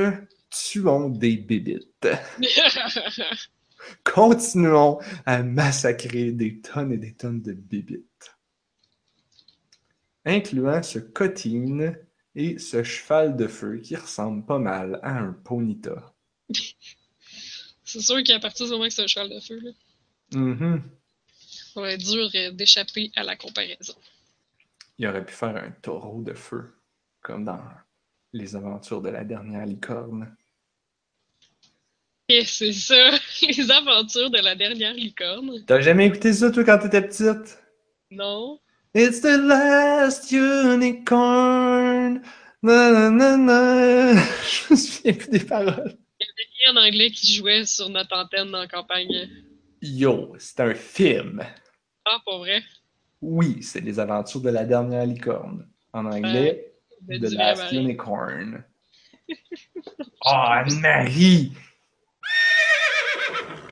tuons des bébites. Continuons à massacrer des tonnes et des tonnes de bébites. Incluant ce cotine et ce cheval de feu qui ressemble pas mal à un ponita. C'est sûr qu'à partir du moment que c'est un cheval de feu, là, Mhm. Ça va être dur d'échapper à la comparaison. Il aurait pu faire un taureau de feu, comme dans les aventures de la dernière licorne. Et c'est ça, les aventures de la dernière licorne. T'as jamais écouté ça, toi, quand t'étais petite? Non? It's the last unicorn. Na, na, na, na. Je me souviens plus des paroles. Il y a en anglais qui jouait sur notre antenne la campagne. Yo, c'est un film. Ah, pas vrai? Oui, c'est les aventures de la dernière licorne. En anglais, De The Last. Unicorn. Oh, Anne-Marie!